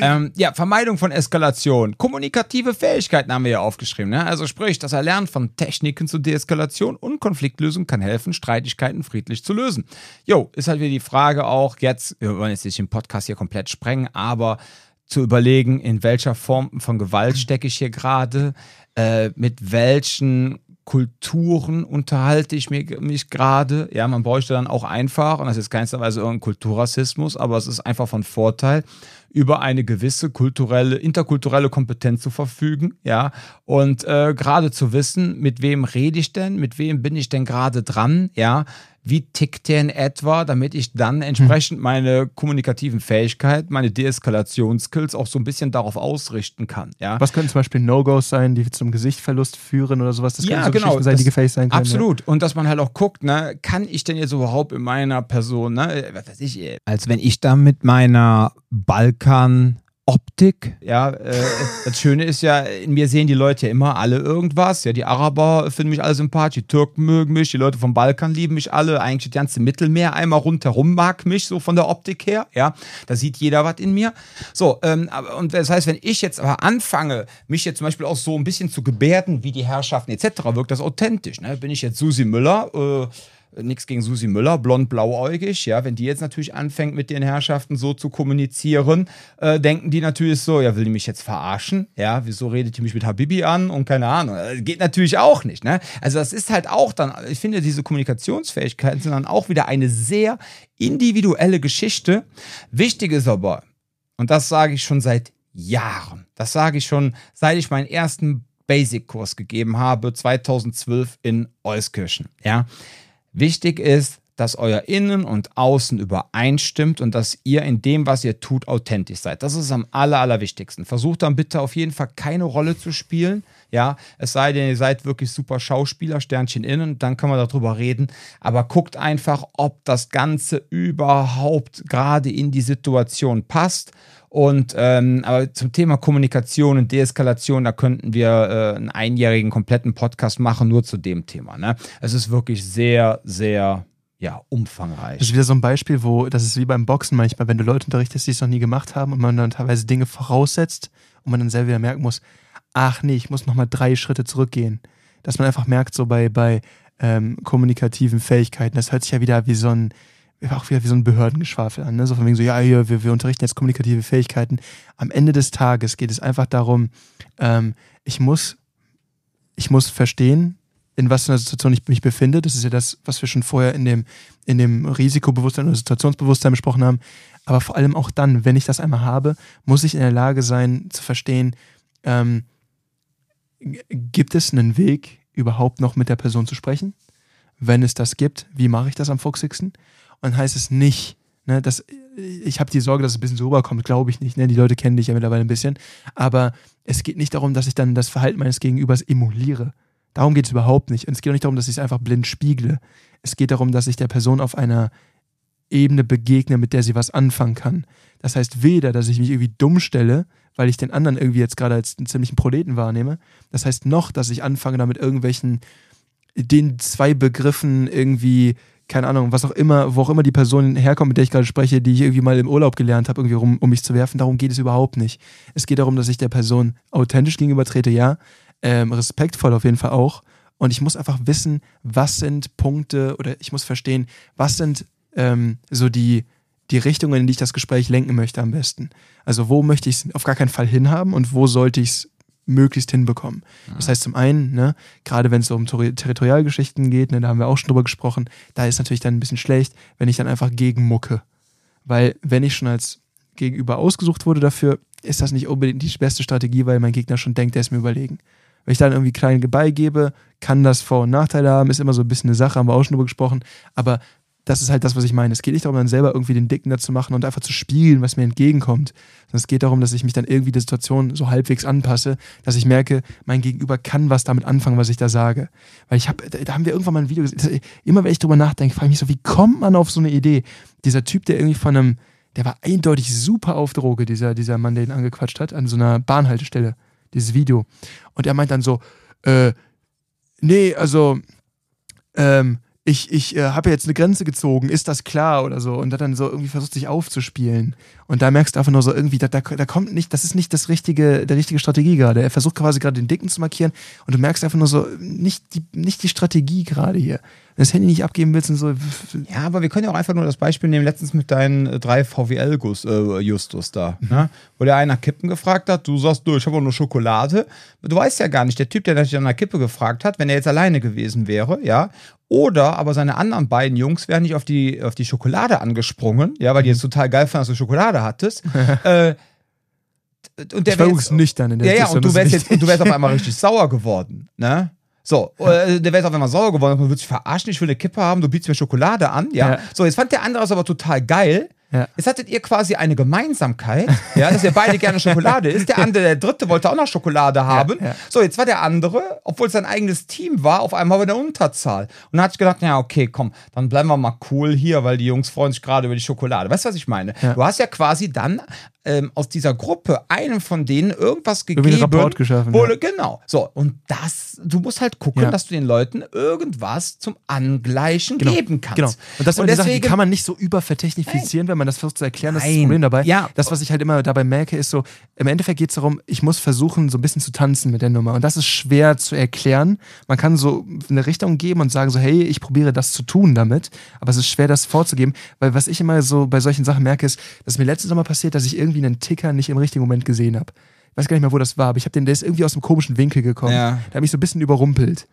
Ähm, ja, Vermeidung von Eskalation. Kommunikative Fähigkeiten haben wir ja aufgeschrieben. Ne? Also sprich, das Erlernen von Techniken zur Deeskalation und Konfliktlösung kann helfen, Streitigkeiten friedlich zu lösen. Jo, ist halt wieder die Frage auch jetzt, wir wollen jetzt nicht den Podcast hier komplett sprengen, aber zu überlegen, in welcher Form von Gewalt stecke ich hier gerade, äh, mit welchen Kulturen unterhalte ich mich, mich gerade. Ja, man bräuchte dann auch einfach, und das ist keinsterweise irgendein Kulturrassismus, aber es ist einfach von Vorteil, über eine gewisse kulturelle, interkulturelle Kompetenz zu verfügen, ja, und äh, gerade zu wissen, mit wem rede ich denn, mit wem bin ich denn gerade dran, ja, wie tickt der in etwa, damit ich dann entsprechend meine kommunikativen Fähigkeiten, meine Deeskalationsskills auch so ein bisschen darauf ausrichten kann, ja. Was könnten zum Beispiel No-Gos sein, die zum Gesichtsverlust führen oder sowas? Das Ja, können so genau, Geschichten sein, die das- gefährlich sein können. Absolut. Und dass man halt auch guckt, ne, kann ich denn jetzt überhaupt in meiner Person, ne, was weiß ich, äh, als wenn ich da mit meiner Balkan Optik, ja, äh, das Schöne ist ja, in mir sehen die Leute ja immer alle irgendwas. Ja, die Araber finden mich alle sympathisch, die Türken mögen mich, die Leute vom Balkan lieben mich alle, eigentlich das ganze Mittelmeer einmal rundherum mag mich, so von der Optik her, ja. Da sieht jeder was in mir. So, ähm, aber, und das heißt, wenn ich jetzt aber anfange, mich jetzt zum Beispiel auch so ein bisschen zu gebärden, wie die Herrschaften etc., wirkt das authentisch. Ne? Bin ich jetzt Susi Müller, äh, Nichts gegen Susi Müller, blond blauäugig, ja, wenn die jetzt natürlich anfängt mit den Herrschaften so zu kommunizieren, äh, denken die natürlich so, ja, will die mich jetzt verarschen? Ja, wieso redet die mich mit Habibi an und keine Ahnung. Äh, Geht natürlich auch nicht, ne? Also das ist halt auch dann, ich finde, diese Kommunikationsfähigkeiten sind dann auch wieder eine sehr individuelle Geschichte. Wichtig ist aber, und das sage ich schon seit Jahren, das sage ich schon, seit ich meinen ersten Basic-Kurs gegeben habe, 2012 in Euskirchen, ja. Wichtig ist, dass euer Innen und Außen übereinstimmt und dass ihr in dem, was ihr tut, authentisch seid. Das ist am aller, allerwichtigsten. Versucht dann bitte auf jeden Fall keine Rolle zu spielen. Ja, es sei denn, ihr seid wirklich super Schauspieler, Sternchen innen, dann kann man darüber reden. Aber guckt einfach, ob das Ganze überhaupt gerade in die Situation passt. Und ähm, aber zum Thema Kommunikation und Deeskalation, da könnten wir äh, einen einjährigen kompletten Podcast machen, nur zu dem Thema. Ne? Es ist wirklich sehr, sehr ja, umfangreich. Das ist wieder so ein Beispiel, wo das ist wie beim Boxen manchmal, wenn du Leute unterrichtest, die es noch nie gemacht haben und man dann teilweise Dinge voraussetzt und man dann selber wieder merken muss, ach nee, ich muss nochmal drei Schritte zurückgehen. Dass man einfach merkt, so bei, bei ähm, kommunikativen Fähigkeiten, das hört sich ja wieder wie so ein, auch wieder wie so ein Behördengeschwafel an, ne? So von wegen so, ja, hier, wir, wir unterrichten jetzt kommunikative Fähigkeiten. Am Ende des Tages geht es einfach darum, ähm, ich muss, ich muss verstehen, in was für einer Situation ich mich befinde. Das ist ja das, was wir schon vorher in dem, in dem Risikobewusstsein oder Situationsbewusstsein besprochen haben. Aber vor allem auch dann, wenn ich das einmal habe, muss ich in der Lage sein zu verstehen, ähm, gibt es einen Weg, überhaupt noch mit der Person zu sprechen? Wenn es das gibt, wie mache ich das am fuchsigsten? Und heißt es nicht, ne, dass ich habe die Sorge, dass es ein bisschen so rüberkommt, glaube ich nicht. Ne? Die Leute kennen dich ja mittlerweile ein bisschen. Aber es geht nicht darum, dass ich dann das Verhalten meines Gegenübers emuliere. Darum geht es überhaupt nicht. Und es geht auch nicht darum, dass ich es einfach blind spiegle. Es geht darum, dass ich der Person auf einer Ebene begegne, mit der sie was anfangen kann. Das heißt weder, dass ich mich irgendwie dumm stelle, weil ich den anderen irgendwie jetzt gerade als einen ziemlichen Proleten wahrnehme. Das heißt noch, dass ich anfange, da mit irgendwelchen den zwei Begriffen irgendwie, keine Ahnung, was auch immer, wo auch immer die Person herkommt, mit der ich gerade spreche, die ich irgendwie mal im Urlaub gelernt habe, irgendwie rum, um mich zu werfen. Darum geht es überhaupt nicht. Es geht darum, dass ich der Person authentisch gegenüber trete, ja, ähm, respektvoll auf jeden Fall auch. Und ich muss einfach wissen, was sind Punkte oder ich muss verstehen, was sind ähm, so die, die Richtungen, in die ich das Gespräch lenken möchte am besten. Also wo möchte ich es auf gar keinen Fall hinhaben und wo sollte ich es möglichst hinbekommen. Das heißt zum einen, ne, gerade wenn es so um Tori- Territorialgeschichten geht, ne, da haben wir auch schon drüber gesprochen, da ist natürlich dann ein bisschen schlecht, wenn ich dann einfach gegenmucke. Weil wenn ich schon als Gegenüber ausgesucht wurde dafür, ist das nicht unbedingt die beste Strategie, weil mein Gegner schon denkt, der ist mir überlegen. Wenn ich dann irgendwie klein beigebe, kann das Vor- und Nachteile haben, ist immer so ein bisschen eine Sache, haben wir auch schon drüber gesprochen, aber das ist halt das, was ich meine. Es geht nicht darum, dann selber irgendwie den Dicken dazu machen und einfach zu spielen, was mir entgegenkommt. Sondern es geht darum, dass ich mich dann irgendwie der Situation so halbwegs anpasse, dass ich merke, mein Gegenüber kann was damit anfangen, was ich da sage. Weil ich habe, da haben wir irgendwann mal ein Video gesehen. Immer wenn ich drüber nachdenke, frage ich mich so, wie kommt man auf so eine Idee? Dieser Typ, der irgendwie von einem, der war eindeutig super auf Droge, dieser, dieser Mann, der ihn angequatscht hat, an so einer Bahnhaltestelle, dieses Video. Und er meint dann so, äh, nee, also, ähm, ich, ich äh, habe jetzt eine Grenze gezogen, ist das klar oder so? Und hat dann so irgendwie versucht, sich aufzuspielen. Und da merkst du einfach nur so irgendwie, da, da, da kommt nicht, das ist nicht das richtige, der richtige Strategie gerade. Er versucht quasi gerade den Dicken zu markieren und du merkst einfach nur so, nicht die, nicht die Strategie gerade hier. Wenn du das Handy nicht abgeben willst und so. Ja, aber wir können ja auch einfach nur das Beispiel nehmen, letztens mit deinen äh, drei VWL-Justus da, Mhm. ne? wo der einer Kippen gefragt hat, du sagst, du, ich habe auch nur Schokolade. Du weißt ja gar nicht, der Typ, der dich an der Kippe gefragt hat, wenn er jetzt alleine gewesen wäre, ja, oder aber seine anderen beiden Jungs wären nicht auf die, auf die Schokolade angesprungen, ja, weil die Mhm. jetzt total geil fanden, dass du Schokolade hattest. äh, und der ich war übrigens jetzt- nüchtern in der ja, ja, und du wärst jetzt, und du wärst auf einmal richtig sauer geworden, ne? So, äh, der wäre jetzt auf einmal sauer geworden, man würde sich verarschen, ich will eine Kippe haben, du bietest mir Schokolade an, ja. Ja. So, jetzt fand der andere es aber total geil. Ja. Jetzt hattet ihr quasi eine Gemeinsamkeit, ja, dass ihr beide gerne Schokolade isst. Der andere, der dritte, wollte auch noch Schokolade haben. ja. So, jetzt war der andere, obwohl es sein eigenes Team war, auf einmal in der Unterzahl. Und dann hatte ich gedacht, ja, okay, komm, dann bleiben wir mal cool hier, weil die Jungs freuen sich gerade über die Schokolade. Weißt du, was ich meine? Ja. Du hast ja quasi dann ähm, aus dieser Gruppe einem von denen irgendwas Irgendwie gegeben. einen Rapport geschaffen, ja. Genau. So, und das, du musst halt gucken, Ja. dass du den Leuten irgendwas zum Angleichen Genau, geben kannst. Genau. Und das und die Sachen, die deswegen- kann man nicht so übervertechnifizieren, wenn man das versucht zu erklären. Das ist das Nein. Problem dabei. Ja. Das, was ich halt immer dabei merke, ist so, im Endeffekt geht es darum, ich muss versuchen, so ein bisschen zu tanzen mit der Nummer. Und das ist schwer zu erklären. Man kann so eine Richtung geben und sagen so, hey, ich probiere das zu tun damit. Aber es ist schwer, das vorzugeben. Weil was ich immer so bei solchen Sachen merke, ist, dass mir letztens mal passiert, dass ich irgendwie einen Ticker nicht im richtigen Moment gesehen habe. Ich weiß gar nicht mehr, wo das war, aber ich habe den, der ist irgendwie aus einem komischen Winkel gekommen. Ja. Der hat mich so ein bisschen überrumpelt.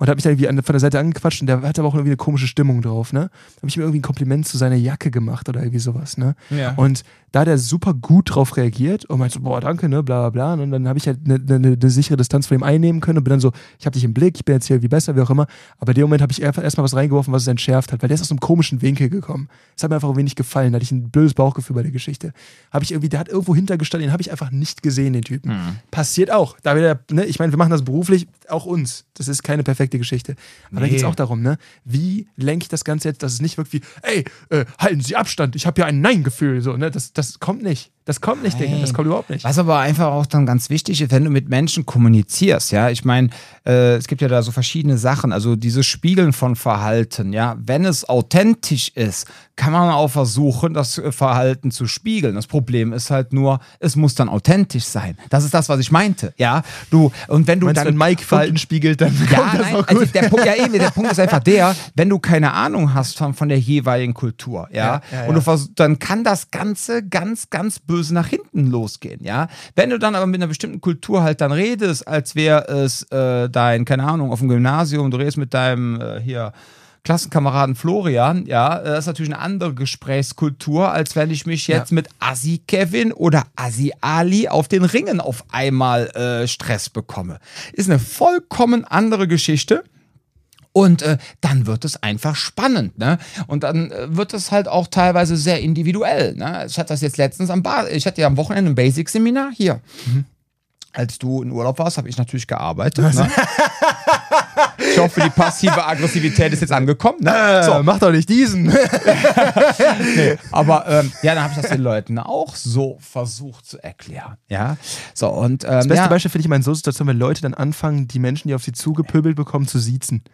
Und hat mich dann irgendwie an, von der Seite angequatscht und der hatte aber auch irgendwie eine komische Stimmung drauf, ne? Da habe ich mir irgendwie ein Kompliment zu seiner Jacke gemacht oder irgendwie sowas, ne? Ja. Und da hat er super gut drauf reagiert und meinte so, boah, danke, ne, bla bla bla. Und dann habe ich halt eine ne, ne sichere Distanz von ihm einnehmen können und bin dann so, ich habe dich im Blick, ich bin jetzt hier wie besser, wie auch immer. Aber in dem Moment habe ich erstmal was reingeworfen, was es entschärft hat, weil der ist aus einem komischen Winkel gekommen. Das hat mir einfach ein wenig gefallen, da hatte ich ein blödes Bauchgefühl bei der Geschichte. Habe ich irgendwie, der hat irgendwo hintergestanden, den habe ich einfach nicht gesehen, den Typen. Passiert auch. Da wieder, ne, ich meine, wir machen das beruflich, auch uns. Das ist keine perfekte Geschichte. Aber da Nee. geht es auch darum, ne? Wie lenke ich das Ganze jetzt, dass es nicht wirkt wie, ey, äh, halten Sie Abstand, ich habe ja ein Nein-Gefühl. So, ne? das, das kommt nicht. Das kommt nicht, Digga. Das kommt überhaupt nicht. Was aber einfach auch dann ganz wichtig ist, wenn du mit Menschen kommunizierst, ja, ich meine, äh, es gibt ja da so verschiedene Sachen, also dieses Spiegeln von Verhalten, ja, wenn es authentisch ist, kann man auch versuchen, das äh, Verhalten zu spiegeln. Das Problem ist halt nur, es muss dann authentisch sein. Das ist das, was ich meinte, ja. Du, und wenn du Meinst, dann. wenn Mike Verhalten spiegelt, dann Ja, kommt das nein, auch also gut. der Punkt, ja, eben, der Punkt ist einfach der, wenn du keine Ahnung hast von, von der jeweiligen Kultur, ja, Ja, ja, und du dann kann das Ganze ganz, ganz böse nach hinten losgehen, ja. Wenn du dann aber mit einer bestimmten Kultur halt dann redest, als wäre es äh, dein, keine Ahnung, auf dem Gymnasium, du redest mit deinem äh, hier Klassenkameraden Florian, ja, äh, das ist natürlich eine andere Gesprächskultur, als wenn ich mich jetzt Ja. mit Assi Kevin oder Assi Ali auf den Ringen auf einmal äh, Stress bekomme. Ist eine vollkommen andere Geschichte. Und äh, dann wird es einfach spannend, ne? Und dann äh, wird es halt auch teilweise sehr individuell, ne? Ich hatte das jetzt letztens am Bar, ich hatte ja am Wochenende ein Basic-Seminar hier. Als du in Urlaub warst, habe ich natürlich gearbeitet. Ne? ich hoffe, die passive Aggressivität ist jetzt angekommen. Ne? Äh, So, mach doch nicht diesen. aber ähm, ja, dann habe ich das den Leuten auch so versucht zu erklären. Ja, so und ähm, Das beste ja, Beispiel finde ich immer in so Situationen, wenn Leute dann anfangen, die Menschen, die auf sie zugepöbelt bekommen, zu siezen.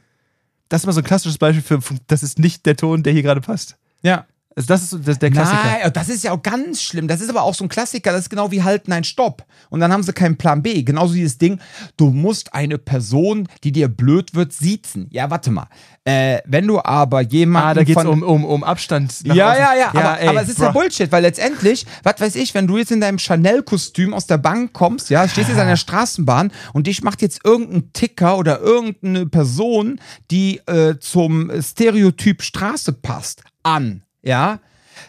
Das ist immer so ein klassisches Beispiel für, das ist nicht der Ton, der hier gerade passt. ja. Also das ist das, der Klassiker. Nein, das ist ja auch ganz schlimm. Das ist aber auch so ein Klassiker. Das ist genau wie halten ein Stopp. Und dann haben sie keinen Plan B. Genauso dieses Ding, du musst eine Person, die dir blöd wird, siezen. Ja, warte mal. Äh, wenn du aber jemanden Ah, da geht es von um, um, um Abstand. nach ja, außen. ja, ja, aber, ey, aber es ist ja bruh. Bullshit, weil letztendlich, was weiß ich, wenn du jetzt in deinem Chanel-Kostüm aus der Bank kommst, ja, stehst jetzt an der Straßenbahn und dich macht jetzt irgendein Ticker oder irgendeine Person, die äh, zum Stereotyp Straße passt, an, ja,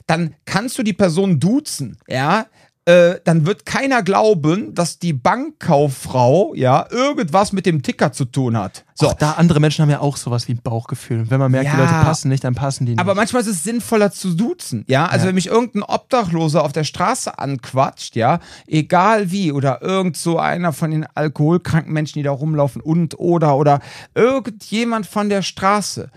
dann kannst du die Person duzen, ja, äh, dann wird keiner glauben, dass die Bankkauffrau ja irgendwas mit dem Ticker zu tun hat. So. Auch da andere Menschen haben ja auch sowas wie ein Bauchgefühl. Und wenn man merkt, ja, die Leute passen nicht, dann passen die nicht. Aber manchmal ist es sinnvoller zu duzen, ja. Also ja. wenn mich irgendein Obdachloser auf der Straße anquatscht, ja, egal wie, oder irgend so einer von den alkoholkranken Menschen, die da rumlaufen und oder oder irgendjemand von der Straße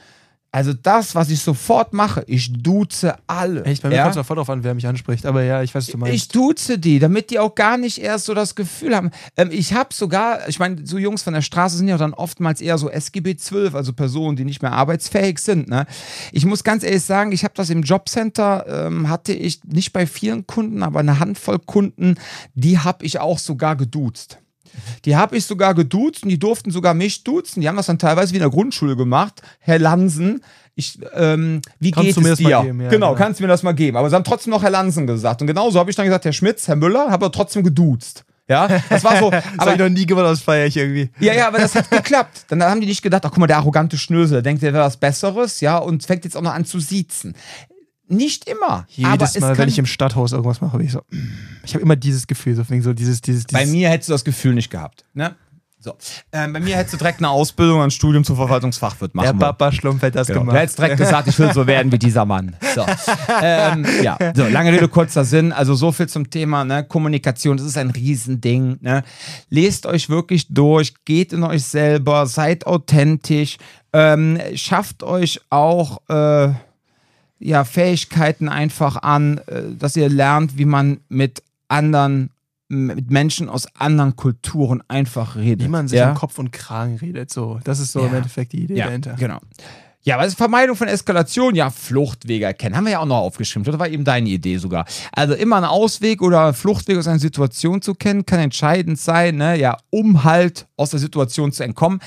also das, was ich sofort mache, ich duze alle. Echt, bei mir ja? kommt es sofort drauf an, wer mich anspricht. Aber ja, ich weiß, was du meinst. Ich duze die, damit die auch gar nicht erst so das Gefühl haben. Ähm, ich habe sogar, ich meine, so Jungs von der Straße sind ja dann oftmals eher so SGB 12, also Personen, die nicht mehr arbeitsfähig sind. Ne? Ich muss ganz ehrlich sagen, ich habe das im Jobcenter, ähm, hatte ich nicht bei vielen Kunden, aber eine Handvoll Kunden, die habe ich auch sogar geduzt. Die habe ich sogar geduzt und die durften sogar mich duzen. Die haben das dann teilweise wie in der Grundschule gemacht. Herr Lansen, ich, ähm, wie kannst geht es dir? Ja, genau, genau, kannst du mir das mal geben. Aber sie haben trotzdem noch Herr Lansen gesagt. Und genauso habe ich dann gesagt, Herr Schmitz, Herr Müller, habe aber trotzdem geduzt. Ja, das war so. das habe ich noch nie gemacht, das feiere ich irgendwie. Ja, ja, aber das hat geklappt. Dann haben die nicht gedacht, ach guck mal, der arrogante Schnösel, der denkt, der wäre was Besseres, ja, und fängt jetzt auch noch an zu siezen. Nicht immer. Jedes Mal, wenn ich im Stadthaus irgendwas mache, bin ich so. Mm. Ich habe immer dieses Gefühl, so, so dieses, dieses, dieses. Bei mir hättest du das Gefühl nicht gehabt. Ne? So. Ähm, bei mir hättest du direkt eine Ausbildung, ein Studium zum Verwaltungsfachwirt machen. Der Papa Schlumpf hätte das genau. gemacht. Du hättest direkt gesagt, ich will so werden wie dieser Mann. So. Ähm, ja, so, lange Rede, kurzer Sinn. Also so viel zum Thema ne? Kommunikation. Das ist ein Riesending. Ne? Lest euch wirklich durch, geht in euch selber, seid authentisch, ähm, schafft euch auch. Äh, ja, Fähigkeiten einfach an, äh, dass ihr lernt, wie man mit anderen mit Menschen aus anderen Kulturen einfach redet. Wie man sich ja? am Kopf und Kragen redet, so. Das ist so ja. im Endeffekt die Idee ja, dahinter. Genau. Ja, was ist Vermeidung von Eskalation? Ja, Fluchtwege erkennen. Haben wir ja auch noch aufgeschrieben. Das war eben deine Idee sogar. Also immer einen Ausweg oder Fluchtweg aus einer Situation zu kennen, kann entscheidend sein, ne? ja, um halt aus der Situation zu entkommen.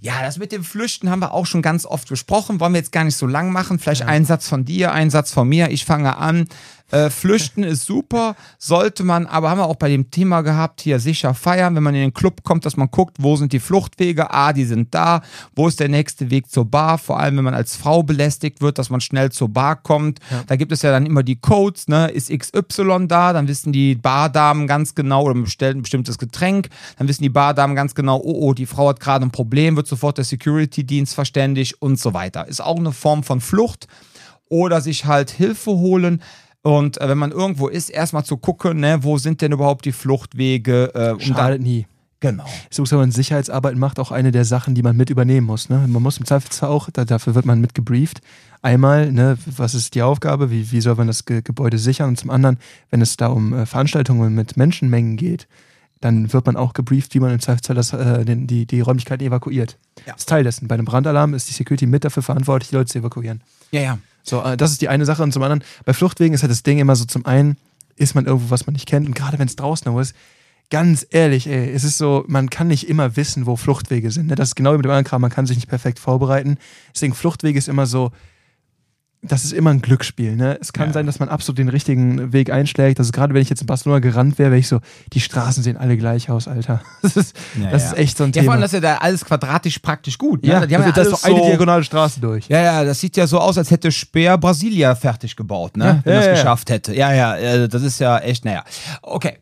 Ja, das mit dem Flüchten haben wir auch schon ganz oft besprochen. Wollen wir jetzt gar nicht so lang machen. Vielleicht ja. ein Satz von dir, ein Satz von mir. Ich fange an. Äh, flüchten ist super, sollte man, aber haben wir auch bei dem Thema gehabt, hier sicher feiern, wenn man in den Club kommt, dass man guckt, wo sind die Fluchtwege, ah, die sind da, wo ist der nächste Weg zur Bar, vor allem wenn man als Frau belästigt wird, dass man schnell zur Bar kommt. Ja. Da gibt es ja dann immer die Codes, ne, ist XY da, dann wissen die Bardamen ganz genau, oder man bestellt ein bestimmtes Getränk, dann wissen die Bardamen ganz genau, oh, oh, die Frau hat gerade ein Problem, wird sofort der Security-Dienst verständigt und so weiter. Ist auch eine Form von Flucht oder sich halt Hilfe holen. Und äh, wenn man irgendwo ist, erstmal zu gucken, ne, wo sind denn überhaupt die Fluchtwege. Äh, um Schadet nie. Genau. So, wenn man Sicherheitsarbeit macht, auch eine der Sachen, die man mit übernehmen muss. Ne? Man muss im Zweifelsfall auch, da, dafür wird man mit gebrieft. Einmal, ne, was ist die Aufgabe, wie, wie soll man das Ge Gebäude sichern? Und zum anderen, wenn es da um äh, Veranstaltungen mit Menschenmengen geht, dann wird man auch gebrieft, wie man im Zweifelsfall das, äh, den, die, die Räumlichkeiten evakuiert. Ja. Das ist Teil dessen. Bei einem Brandalarm ist die Security mit dafür verantwortlich, die Leute zu evakuieren. Ja, ja. So, äh, das ist die eine Sache. Und zum anderen, bei Fluchtwegen ist halt das Ding immer so, zum einen ist man irgendwo, was man nicht kennt. Und gerade wenn es draußen ist, ganz ehrlich, ey, es ist so, man kann nicht immer wissen, wo Fluchtwege sind. Ne? Das ist genau wie mit dem anderen Kram, man kann sich nicht perfekt vorbereiten. Deswegen, Fluchtwege ist immer so, das ist immer ein Glücksspiel. Ne? Es kann ja. sein, dass man absolut den richtigen Weg einschlägt. Also gerade wenn ich jetzt in Barcelona gerannt wäre, wäre ich so, die Straßen sehen alle gleich aus, Alter. Das ist, ja, das ja. ist echt so ein Thema. Ja, vor allem, das ist ja da alles quadratisch praktisch gut. Ne? Ja, die haben also, ja das ist so eine diagonale Straße durch. Ja, ja, das sieht ja so aus, als hätte Speer Brasilia fertig gebaut, ne? wenn er es geschafft hätte. Ja, ja, äh, das ist ja echt, naja. Okay.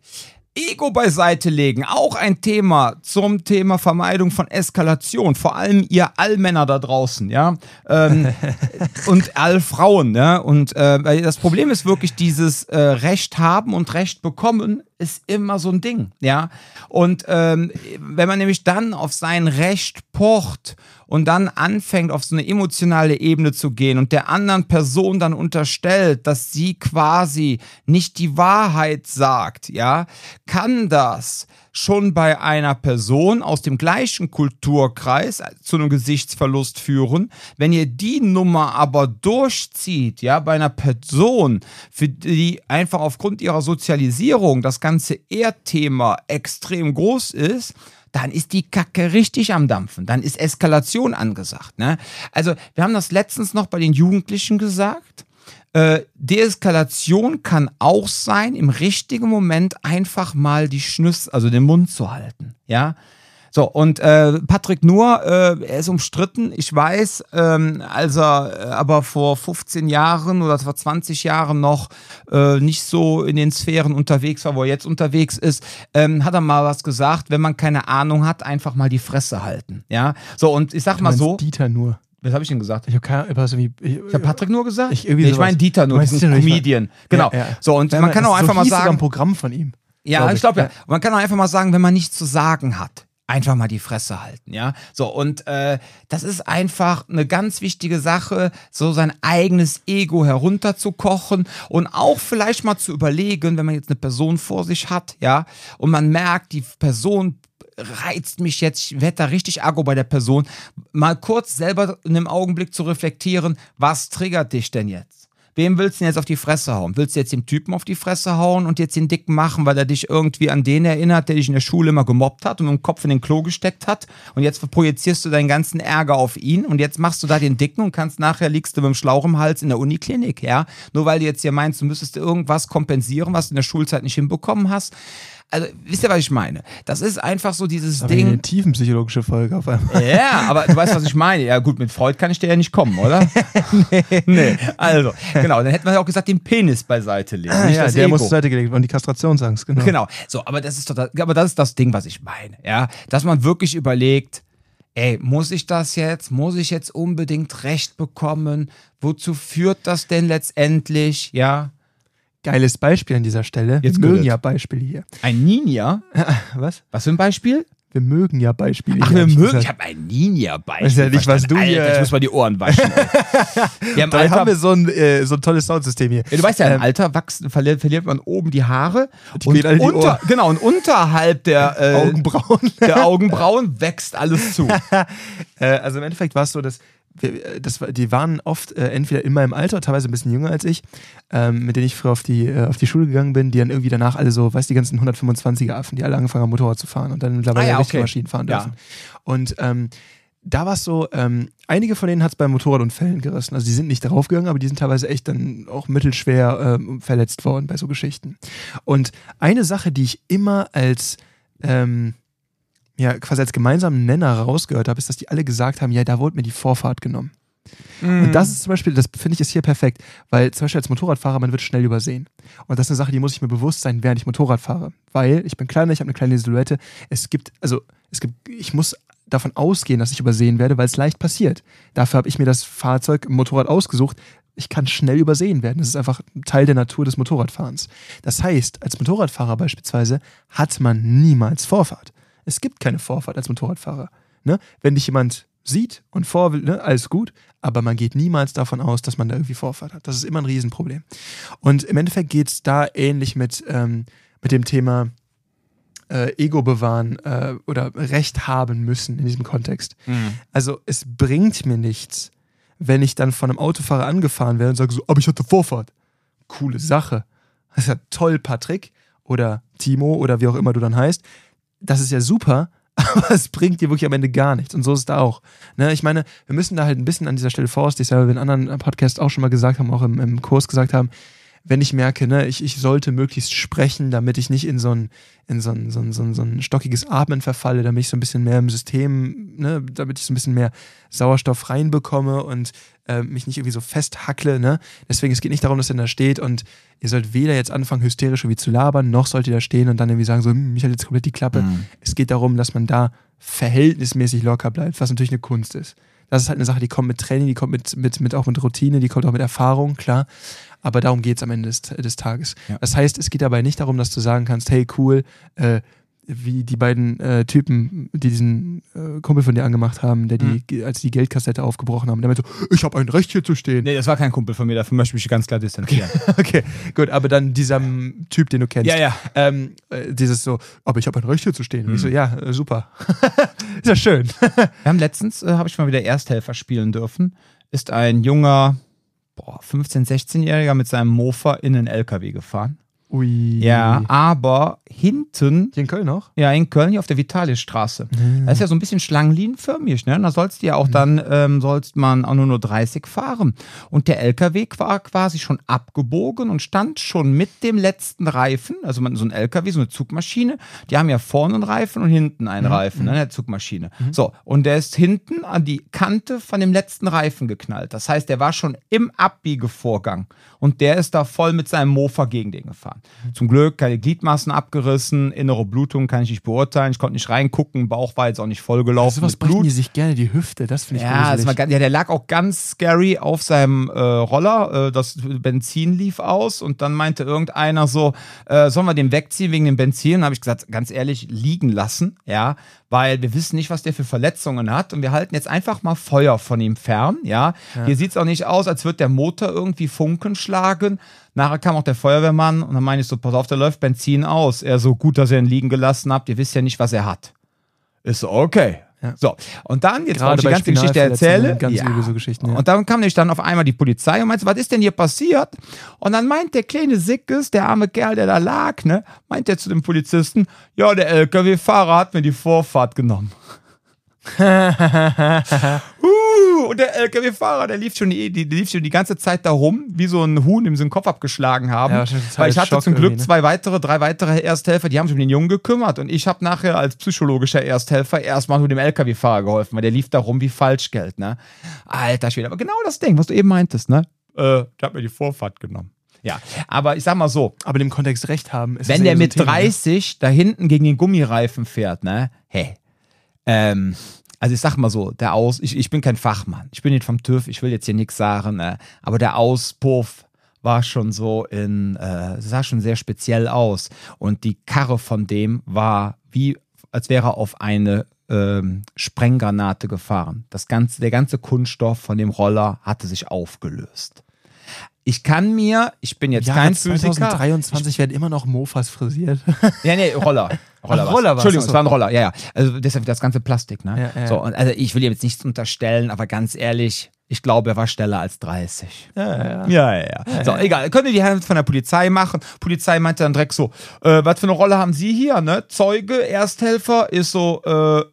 Ego beiseite legen, auch ein Thema zum Thema Vermeidung von Eskalation. Vor allem ihr Allmänner da draußen, ja, ähm, und Allfrauen, ja. Und äh, das Problem ist wirklich dieses äh, Recht haben und Recht bekommen ist immer so ein Ding, ja. Und ähm, wenn man nämlich dann auf sein Recht pocht und dann anfängt, auf so eine emotionale Ebene zu gehen und der anderen Person dann unterstellt, dass sie quasi nicht die Wahrheit sagt, ja, kann das schon bei einer Person aus dem gleichen Kulturkreis zu einem Gesichtsverlust führen. Wenn ihr die Nummer aber durchzieht, ja, bei einer Person, für die einfach aufgrund ihrer Sozialisierung das ganze Erdthema extrem groß ist, dann ist die Kacke richtig am Dampfen. Dann ist Eskalation angesagt. Ne? Also, wir haben das letztens noch bei den Jugendlichen gesagt. Äh, Deeskalation kann auch sein, im richtigen Moment einfach mal die Schnüsse, also den Mund zu halten. Ja, So, und äh, Patrick Nuhr, äh, er ist umstritten, ich weiß, ähm, als er äh, aber vor 15 Jahren oder vor 20 Jahren noch äh, nicht so in den Sphären unterwegs war, wo er jetzt unterwegs ist, ähm, hat er mal was gesagt, wenn man keine Ahnung hat, einfach mal die Fresse halten. Ja, so, und ich sag Du mal so. Dieter nur. Was habe ich denn gesagt? Ich habe keine Ahnung, was wie. Ich, Ich habe Patrick nur gesagt? Ich- nee, ich meine Dieter nur, diesen Comedian. Genau. Ja, ja. So, und Ja, man kann auch einfach so mal hieß sogar sagen. ein Programm von ihm. Ja, glaub ich ich. glaube ja. Ja. Und man kann auch einfach mal sagen, wenn man nichts zu sagen hat, einfach mal die Fresse halten, ja. So, und äh, das ist einfach eine ganz wichtige Sache, so sein eigenes Ego herunterzukochen und auch vielleicht mal zu überlegen, wenn man jetzt eine Person vor sich hat, ja, und man merkt, die Person reizt mich jetzt, ich werde da richtig argo bei der Person, mal kurz selber in einem Augenblick zu reflektieren, was triggert dich denn jetzt? Wem willst du denn jetzt auf die Fresse hauen? Willst du jetzt dem Typen auf die Fresse hauen und jetzt den Dicken machen, weil er dich irgendwie an den erinnert, der dich in der Schule immer gemobbt hat und mit dem Kopf in den Klo gesteckt hat? Und jetzt projizierst du deinen ganzen Ärger auf ihn und jetzt machst du da den Dicken und kannst nachher liegst du mit dem Schlauch im Hals in der Uniklinik, ja? Nur weil du jetzt hier meinst, du müsstest irgendwas kompensieren, was du in der Schulzeit nicht hinbekommen hast. Also, wisst ihr, was ich meine? Das ist einfach so dieses Aber Ding. eine tiefenpsychologische Folge auf einmal. Ja, aber du weißt, was ich meine. Ja, gut, mit Freud kann ich dir ja nicht kommen, oder? nee. nee. Also, genau, dann hätten wir ja auch gesagt, den Penis beiseite legen. Ah, ja, der Ego. muss zur Seite gelegt werden, die Kastrationsangst, genau. Genau. So, aber das ist doch das, aber das ist das Ding, was ich meine. Ja, dass man wirklich überlegt, ey, muss ich das jetzt? Muss ich jetzt unbedingt Recht bekommen? Wozu führt das denn letztendlich? Ja, Geiles Beispiel an dieser Stelle. Jetzt wir mögen ja Beispiele hier. ein Ninja. Was? Was für ein Beispiel? Wir mögen ja Beispiele Ach, hier. wir mögen. Ich habe ein Ninja-Beispiel. Weiß ja nicht, was du hier- Alter, ich muss mal die Ohren waschen. ja, im Da Alter, haben wir so ein, äh, so ein tolles Soundsystem hier. Ja, du weißt ja, im Ähm, Alter wachsen, verliert, verliert man oben die Haare und alle in die unter, genau und unterhalb der, äh, Augenbrauen. der Augenbrauen wächst alles zu. Äh, also im Endeffekt war es so, dass wir, das, war- die waren oft äh, entweder in meinem Alter, teilweise ein bisschen jünger als ich, ähm, mit denen ich früher auf die, äh, auf die Schule gegangen bin, die dann irgendwie danach alle so, weißt du, die ganzen 125er Affen, die alle angefangen haben, Motorrad zu fahren und dann mittlerweile Ah ja, okay. Maschinen fahren Ja. dürfen. Und ähm, da war es so, ähm, einige von denen hat es bei Motorradunfällen gerissen. Also die sind nicht darauf gegangen, aber die sind teilweise echt dann auch mittelschwer ähm, verletzt worden bei so Geschichten. Und eine Sache, die ich immer als ähm, ja, quasi als gemeinsamen Nenner rausgehört habe, ist, dass die alle gesagt haben, ja, da wurde mir die Vorfahrt genommen. Und das ist zum Beispiel, das finde ich ist hier perfekt, weil zum Beispiel als Motorradfahrer, man wird schnell übersehen. Und das ist eine Sache, die muss ich mir bewusst sein, während ich Motorrad fahre. Weil ich bin kleiner, ich habe eine kleine Silhouette. Es gibt, also, es gibt, ich muss davon ausgehen, dass ich übersehen werde, weil es leicht passiert. Dafür habe ich mir das Fahrzeug im Motorrad ausgesucht. Ich kann schnell übersehen werden. Das ist einfach ein Teil der Natur des Motorradfahrens. Das heißt, als Motorradfahrer beispielsweise hat man niemals Vorfahrt. Es gibt keine Vorfahrt als Motorradfahrer. Ne? Wenn dich jemand sieht und vor will, ne, alles gut, aber man geht niemals davon aus, dass man da irgendwie Vorfahrt hat. Das ist immer ein Riesenproblem. Und im Endeffekt geht es da ähnlich mit, ähm, mit dem Thema äh, Ego bewahren äh, oder Recht haben müssen in diesem Kontext. Mhm. Also es bringt mir nichts, wenn ich dann von einem Autofahrer angefahren werde und sage so, aber ich hatte Vorfahrt. Coole Sache. Das ist ja toll, Patrick oder Timo oder wie auch immer du dann heißt. Das ist ja super, aber es bringt dir wirklich am Ende gar nichts. Und so ist es da auch. Ne? Ich meine, wir müssen da halt ein bisschen an dieser Stelle vorsichtig sein, weil wir in anderen Podcasts auch schon mal gesagt haben, auch im, im Kurs gesagt haben, wenn ich merke, ne, ich, ich sollte möglichst sprechen, damit ich nicht in so ein, in so ein, so ein, so ein, so ein stockiges Atmen verfalle, damit ich so ein bisschen mehr im System, ne, damit ich so ein bisschen mehr Sauerstoff reinbekomme und äh, mich nicht irgendwie so festhackle. Ne? Deswegen, es geht nicht darum, dass ihr da steht und ihr sollt weder jetzt anfangen, hysterisch irgendwie zu labern, noch sollt ihr da stehen und dann irgendwie sagen, so, hm, mich hat jetzt komplett die Klappe. Mhm. Es geht darum, dass man da verhältnismäßig locker bleibt, was natürlich eine Kunst ist. Das ist halt eine Sache, die kommt mit Training, die kommt mit, mit, mit auch mit Routine, die kommt auch mit Erfahrung, klar. Aber darum geht es am Ende des, des Tages. Ja. Das heißt, es geht dabei nicht darum, dass du sagen kannst, hey, cool, äh, wie die beiden äh, Typen, die diesen äh, Kumpel von dir angemacht haben, der die, als die Geldkassette aufgebrochen haben, der meinte so, ich habe ein Recht hier zu stehen. Nee, das war kein Kumpel von mir, dafür möchte ich mich ganz klar distanzieren. Okay, gut, aber dann dieser Typ, den du kennst. Ja, ja. Ähm, äh, dieses so, aber ich habe ein Recht hier zu stehen. Und Ich so, Mhm. ja, äh, super. ist ja schön. Wir haben letztens, äh, habe ich mal wieder Ersthelfer spielen dürfen, ist ein junger, boah, 15-, 16-Jähriger mit seinem Mofa in einen LKW gefahren. Ui. Ja, aber hinten Hier in Köln noch? Ja, in Köln hier auf der Vitalisstraße. Das ist ja so ein bisschen schlangenlinienförmig, ne? Da sollst du ja auch dann, ähm, sollst man auch nur nur 30 fahren. Und der LKW war quasi schon abgebogen und stand schon mit dem letzten Reifen, also man, so ein LKW, so eine Zugmaschine, die haben ja vorne einen Reifen und hinten einen Reifen, ne, der Zugmaschine. So, und der ist hinten an die Kante von dem letzten Reifen geknallt. Das heißt, der war schon im Abbiegevorgang und der ist da voll mit seinem Mofa gegen den gefahren. Zum Glück keine Gliedmaßen abgerissen, innere Blutung kann ich nicht beurteilen, ich konnte nicht reingucken, Bauch war jetzt auch nicht vollgelaufen Sowas mit brechen die sich gerne die Hüfte, das finde ich Ja, das war, ja, der lag auch ganz scary auf seinem äh, Roller. Äh, das Benzin lief aus und dann meinte irgendeiner so, äh, sollen wir den wegziehen wegen dem Benzin? Dann habe ich gesagt, ganz ehrlich, liegen lassen, ja, weil wir wissen nicht, was der für Verletzungen hat und wir halten jetzt einfach mal Feuer von ihm fern, ja. Hier sieht es auch nicht aus, als würde der Motor irgendwie Funken schlagen. Nachher kam auch der Feuerwehrmann und dann meine ich so, pass auf, da läuft Benzin aus. Er so, gut, dass ihr ihn liegen gelassen habt, ihr wisst ja nicht, was er hat. Ist so, okay. Ja. So, und dann, jetzt Gerade ich die ganze Geschichte erzählen. ganz übel so Geschichten, ja. Und dann kam nämlich dann auf einmal die Polizei und meinte, was ist denn hier passiert? Und dann meint der kleine Sickes, der arme Kerl, der da lag, ne, meint er zu dem Polizisten, ja, der LKW-Fahrer hat mir die Vorfahrt genommen. uh, und der LKW-Fahrer, der lief schon die, die, lief schon die ganze Zeit da rum, wie so ein Huhn, dem sie den Kopf abgeschlagen haben. Ja, weil ich hatte Schock zum Glück ne? zwei weitere, drei weitere Ersthelfer, die haben sich um den Jungen gekümmert und ich habe nachher als psychologischer Ersthelfer erstmal nur dem LKW-Fahrer geholfen, weil der lief da rum wie Falschgeld, ne? Alter Schwede, aber genau das Ding, was du eben meintest, ne? Äh, der hat mir die Vorfahrt genommen. Ja, aber ich sag mal so, Aber in dem Kontext recht haben. ist wenn der so mit Thema, ne? 30 da hinten gegen den Gummireifen fährt, ne? Hey. Ähm, also ich sag mal so, der Aus, ich, ich bin kein Fachmann, ich bin nicht vom TÜV, ich will jetzt hier nichts sagen, ne? aber der Auspuff war schon so in, äh, sah schon sehr speziell aus. Und die Karre von dem war wie, als wäre er auf eine ähm, Sprenggranate gefahren. Das ganze, der ganze Kunststoff von dem Roller hatte sich aufgelöst. Ich kann mir, ich bin jetzt Ja, kein Physiker. 2023 werden immer noch Mofas frisiert. Ja, nee, Roller. Roller, Ach. Roller Entschuldigung, es war ein Roller, ja, ja. Also deshalb das ganze Plastik, ne? Ja, ja. So, und also ich will ihm jetzt nichts unterstellen, aber ganz ehrlich, ich glaube, er war schneller als 30. ja, ja. Ja, ja, ja. So, egal. Könnt ihr die Hand von der Polizei machen. Polizei meinte dann direkt so, äh, was für eine Rolle haben Sie hier, ne? Zeuge, Ersthelfer, ist so, äh,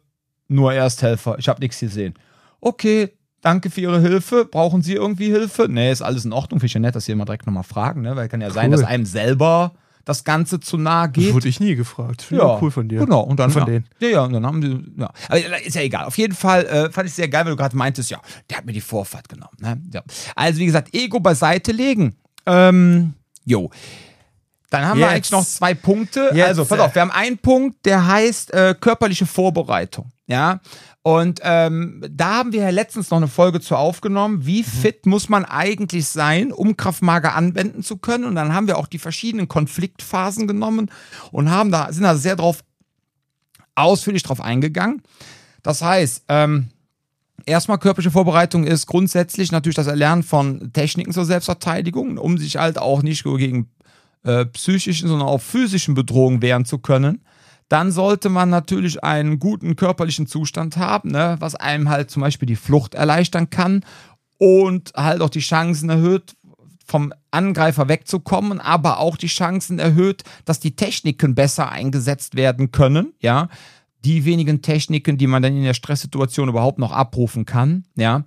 nur Ersthelfer. Ich habe nichts gesehen. Okay, danke für Ihre Hilfe. Brauchen Sie irgendwie Hilfe? Nee, ist alles in Ordnung. Finde ich ja nett, dass Sie immer direkt nochmal fragen, ne? Weil kann ja sein, Cool. dass einem selber das Ganze zu nahe geht. Wurde ich nie gefragt. Finde ich cool von dir. Genau, und dann von ja. denen. Ja, ja, und dann haben die, ja. Aber ist ja egal. Auf jeden Fall äh, fand ich sehr geil, weil du gerade meintest, ja, der hat mir die Vorfahrt genommen. Ne? Ja. Also, wie gesagt, Ego beiseite legen. Ähm, jo. Dann haben wir Jetzt. eigentlich noch zwei Punkte. Jetzt, also, pass auf, wir haben einen Punkt, der heißt äh, körperliche Vorbereitung. Ja. Und ähm, da haben wir ja letztens noch eine Folge zu aufgenommen. Wie fit muss man eigentlich sein, um Kraftmager anwenden zu können? Und dann haben wir auch die verschiedenen Konfliktphasen genommen und haben da, sind da sehr drauf ausführlich drauf eingegangen. Das heißt, ähm, erstmal körperliche Vorbereitung ist grundsätzlich natürlich das Erlernen von Techniken zur Selbstverteidigung, um sich halt auch nicht gegen äh, psychischen, sondern auch physischen Bedrohungen wehren zu können. Dann sollte man natürlich einen guten körperlichen Zustand haben, ne, was einem halt zum Beispiel die Flucht erleichtern kann und halt auch die Chancen erhöht, vom Angreifer wegzukommen, aber auch die Chancen erhöht, dass die Techniken besser eingesetzt werden können, ja. Die wenigen Techniken, die man dann in der Stresssituation überhaupt noch abrufen kann, ja.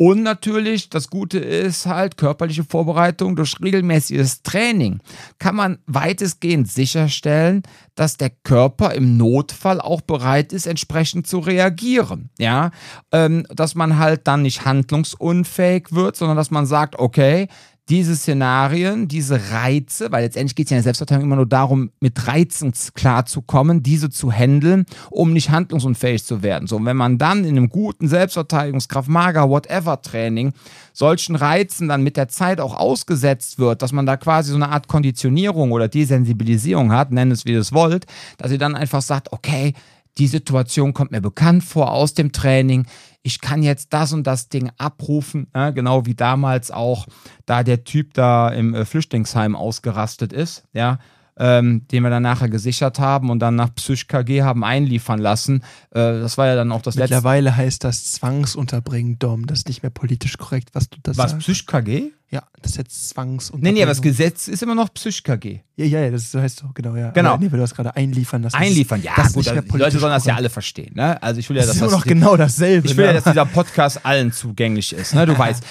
Und natürlich, das Gute ist halt körperliche Vorbereitung durch regelmäßiges Training kann man weitestgehend sicherstellen, dass der Körper im Notfall auch bereit ist, entsprechend zu reagieren. Ja, ähm, dass man halt dann nicht handlungsunfähig wird, sondern dass man sagt, okay, diese Szenarien, diese Reize, weil letztendlich geht es ja in der Selbstverteidigung immer nur darum, mit Reizen klarzukommen, diese zu handeln, um nicht handlungsunfähig zu werden. So, und wenn man dann in einem guten Selbstverteidigungskraft, Mager, whatever Training solchen Reizen dann mit der Zeit auch ausgesetzt wird, dass man da quasi so eine Art Konditionierung oder Desensibilisierung hat, nennt es wie ihr es wollt, dass ihr dann einfach sagt, okay, die Situation kommt mir bekannt vor aus dem Training. Ich kann jetzt das und das Ding abrufen, ne? genau wie damals auch, da der Typ da im äh, Flüchtlingsheim ausgerastet ist, ja. Ähm, den wir dann nachher gesichert haben und dann nach PsychKG haben einliefern lassen. Äh, das war ja dann auch das letzte. Mittlerweile heißt das Zwangsunterbringen, Dom. Das ist nicht mehr politisch korrekt, was du da Was, sagst. PsychKG? Ja, das ist jetzt Nee, Zwangsunterbringung. nee, aber das Gesetz ist immer noch PsychKG. Ja, ja, ja, das heißt so, genau, ja. Genau. Aber nee, weil du hast gerade einliefern lassen. Einliefern, ja, das ist gut, also, die Leute sollen das ja alle verstehen. Ne? Also ich will ja, Das dass ist immer das noch genau dasselbe. Ich will ja, ne? dass dieser Podcast allen zugänglich ist. Ne? Du weißt,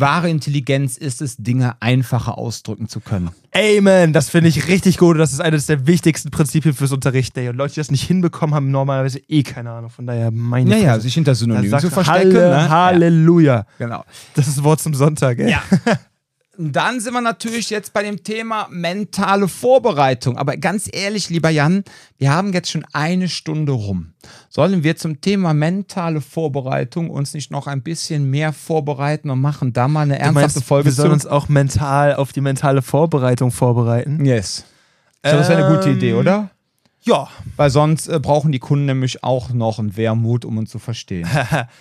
wahre Intelligenz ist es, Dinge einfacher ausdrücken zu können. Amen, das finde ich richtig gut. Das ist eines der wichtigsten Prinzipien fürs Unterrichten. ey. Und Leute, die das nicht hinbekommen, haben normalerweise eh keine Ahnung. Von daher meine Naja, Fresse. sich hinter Synonymen zu verstecken. Halle, ne? Halleluja. Ja, genau. Das ist das Wort zum Sonntag, ey. Ja. Dann sind wir natürlich jetzt bei dem Thema mentale Vorbereitung. Aber ganz ehrlich, lieber Jan, wir haben jetzt schon eine Stunde rum. Sollen wir zum Thema mentale Vorbereitung uns nicht noch ein bisschen mehr vorbereiten und machen da mal eine ernsthafte meinst, Folge wir sollen uns auch mental auf die mentale Vorbereitung vorbeiten? Yes. Glaube, das wäre eine gute Ähm, Idee, oder? Ja. Weil sonst äh, brauchen die Kunden nämlich auch noch einen Wehrmut, um uns zu verstehen.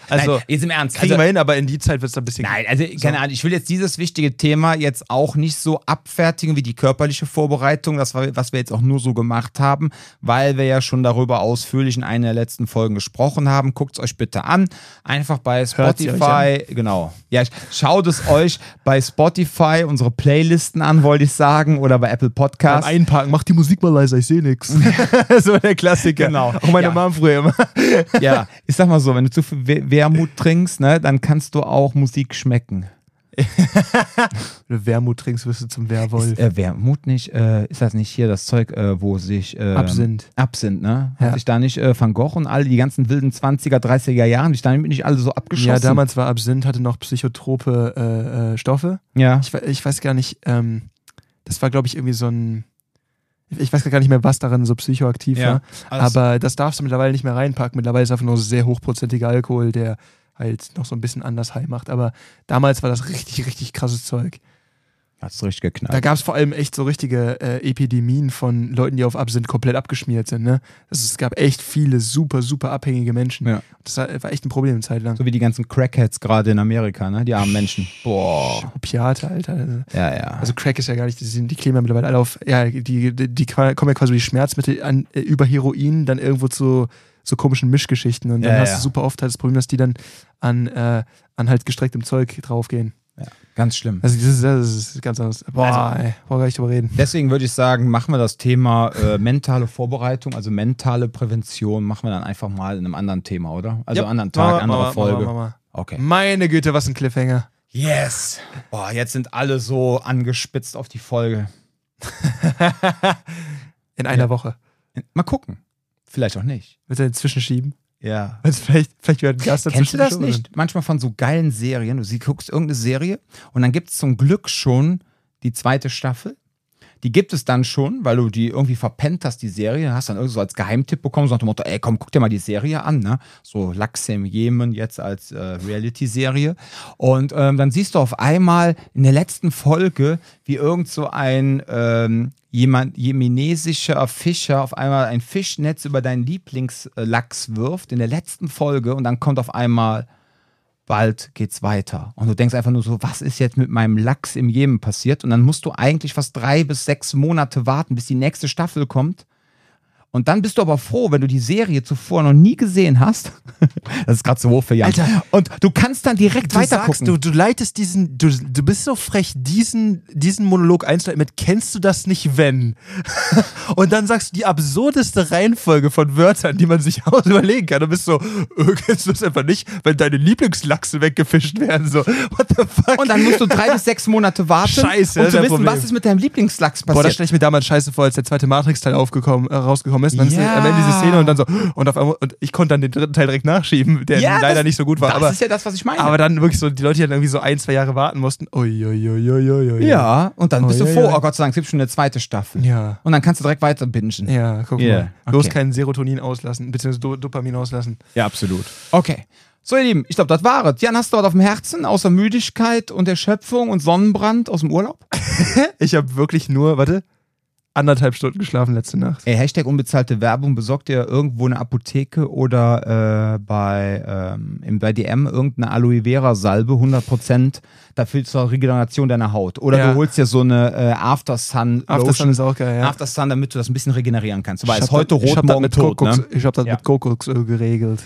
Also, Nein, jetzt im Ernst. kriegen Also, wir hin, aber in die Zeit wird es ein bisschen. Nein, also keine Ahnung, ich will jetzt dieses wichtige Thema jetzt auch nicht so abfertigen wie die körperliche Vorbereitung, das war, was wir jetzt auch nur so gemacht haben, weil wir ja schon darüber ausführlich in einer der letzten Folgen gesprochen haben. Guckt es euch bitte an. Einfach bei Spotify, genau. Ja, schaut es euch bei Spotify, unsere Playlisten an, wollte ich sagen, oder bei Apple Beim Podcasts. Einparken, mach die Musik mal leiser, ich sehe nix. so der Klassiker. Genau. Auch meine Ja. Mom früher immer. Ja, ich sag mal so, wenn du zu viel We- Wermut trinkst, ne, dann kannst du auch Musik schmecken. Wenn du Wermut trinkst, wirst du zum Werwolf. Äh, Wermut nicht, äh, ist das nicht hier das Zeug, äh, wo sich ähm, Absinth. Absinth, ne? Hat Ja. sich da nicht äh, Van Gogh und alle die ganzen wilden 20er, 30er Jahren, sich damit nicht alle so abgeschossen? Ja, damals war Absinth, hatte noch psychotrope äh, äh, Stoffe. Ja. Ich, ich weiß gar nicht, ähm, das war, glaube ich, irgendwie so ein. Ich weiß gar nicht mehr, was daran so psychoaktiv Ja, war. Aber das darfst du mittlerweile nicht mehr reinpacken. Mittlerweile ist einfach nur sehr hochprozentiger Alkohol, der halt noch so ein bisschen anders high macht. Aber damals war das richtig, richtig krasses Zeug. Hat's richtig geknallt. Da gab es vor allem echt so richtige äh, Epidemien von Leuten, die auf Absinth komplett abgeschmiert sind. Ne? Also es gab echt viele super, super abhängige Menschen. Ja. Das war, war echt ein Problem eine Zeit lang. so wie die ganzen Crackheads gerade in Amerika, ne? Die armen Menschen. Boah. Opiate, Alter. Also, Ja, ja. also Crack ist ja gar nicht, die, sind, die kleben ja mittlerweile alle auf, ja, die, die, die kommen ja quasi wie Schmerzmittel an, äh, über Heroin dann irgendwo zu so komischen Mischgeschichten. Und dann Ja, hast ja. du super oft halt das Problem, dass die dann an, äh, an halt gestrecktem Zeug draufgehen. Ganz schlimm. Also das ist, das ist ganz anders. Boah, Also- ey, brauch gar nicht drüber reden. Deswegen würde ich sagen, machen wir das Thema äh, mentale Vorbereitung, also mentale Prävention, machen wir dann einfach mal in einem anderen Thema, oder? Also Ja, anderen Tag, andere Mama, Folge. Mama, Mama. Okay. Meine Güte, was ein Cliffhanger. Yes. Boah, jetzt sind alle so angespitzt auf die Folge. In einer Ja. Woche. Mal gucken. Vielleicht auch nicht. Willst du dazwischen schieben? Ja. Also vielleicht, vielleicht wird ein Gast dazwischen. Kennst du das nicht? Manchmal von so geilen Serien. Du sie guckst irgendeine Serie und dann gibt es zum Glück schon die zweite Staffel. Die gibt es dann schon, weil du die irgendwie verpennt hast, die Serie. Hast dann irgendwie so als Geheimtipp bekommen, so nach dem Motto, ey, komm, guck dir mal die Serie an, ne? So Lachs im Jemen jetzt als äh, Reality-Serie. Und ähm, dann siehst du auf einmal in der letzten Folge, wie irgend so ein ähm, jemand, jemenesischer Fischer auf einmal ein Fischnetz über deinen Lieblingslachs wirft in der letzten Folge und dann kommt auf einmal bald geht's weiter. Und du denkst einfach nur so, was ist jetzt mit meinem Lachs im Jemen passiert? Und dann musst du eigentlich fast drei bis sechs Monate warten, bis die nächste Staffel kommt. Und dann bist du aber froh, wenn du die Serie zuvor noch nie gesehen hast. das ist gerade so hoch für Jan. Alter. Und du kannst dann direkt weiter gucken. du, du leitest diesen, du, du bist so frech, diesen, diesen Monolog einzuleiten mit, kennst du das nicht, wenn? Und dann sagst du die absurdeste Reihenfolge von Wörtern, die man sich aus überlegen kann. Du bist so, äh, kennst du das einfach nicht, wenn deine Lieblingslachse weggefischt werden? So, what the fuck? Und dann musst du drei bis sechs Monate warten, Scheiße, um zu wissen, Problem. was ist mit deinem Lieblingslachs Boah, das passiert. stelle ich mir damals scheiße vor, als der zweite Matrix-Teil aufgekommen, äh, rausgekommen ist. Und dann ist Ja. am Ende diese Szene und dann so, und auf einmal, und ich konnte dann den dritten Teil direkt nachschieben, der leider das- nicht so gut war. Das aber, ist ja das, was ich meine. aber dann wirklich so, die Leute, die dann irgendwie so ein, zwei Jahre warten mussten. Uiuiuiui. ja, und dann bist du ja, froh, ja. oh Gott sei Dank, es gibt schon eine zweite Staffel. Ja. Und dann kannst du direkt weiter bingen. Ja, guck Yeah, mal. Bloß okay. kein Serotonin auslassen, beziehungsweise Do Dopamin auslassen. Ja, absolut. Okay. So, ihr Lieben, ich glaube, das war es. Jan, hast du was auf dem Herzen, außer Müdigkeit und Erschöpfung und Sonnenbrand aus dem Urlaub? Ich habe wirklich nur, warte, anderthalb Stunden geschlafen letzte Nacht. Ey, Hashtag unbezahlte Werbung, besorgt ihr irgendwo eine Apotheke oder äh, bei, ähm, im, bei DM irgendeine Aloe Vera Salbe, 100%, da fühlst du zur Regeneration deiner Haut. Oder Ja. du holst dir so eine äh, After Sun After Lotion. Sun ist auch geil, ja. After Sun, damit du das ein bisschen regenerieren kannst. Weißt, hab heute rot, hab morgen mit tot. Ne? Ich habe das Ja. mit Kokosöl geregelt.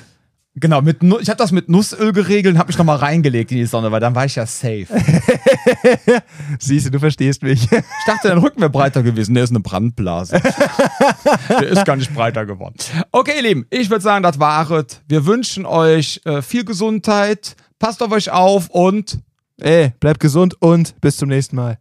Genau, mit Nu- ich habe das mit Nussöl geregelt und habe mich nochmal reingelegt in die Sonne, weil dann war ich ja safe. Siehst du, du verstehst mich. Ich dachte, dein Rücken wäre breiter gewesen. Der ist eine Brandblase. Der ist gar nicht breiter geworden. Okay, ihr Lieben, ich würde sagen, das waret. Wir wünschen euch äh, viel Gesundheit. Passt auf euch auf und Ey, bleibt gesund und bis zum nächsten Mal.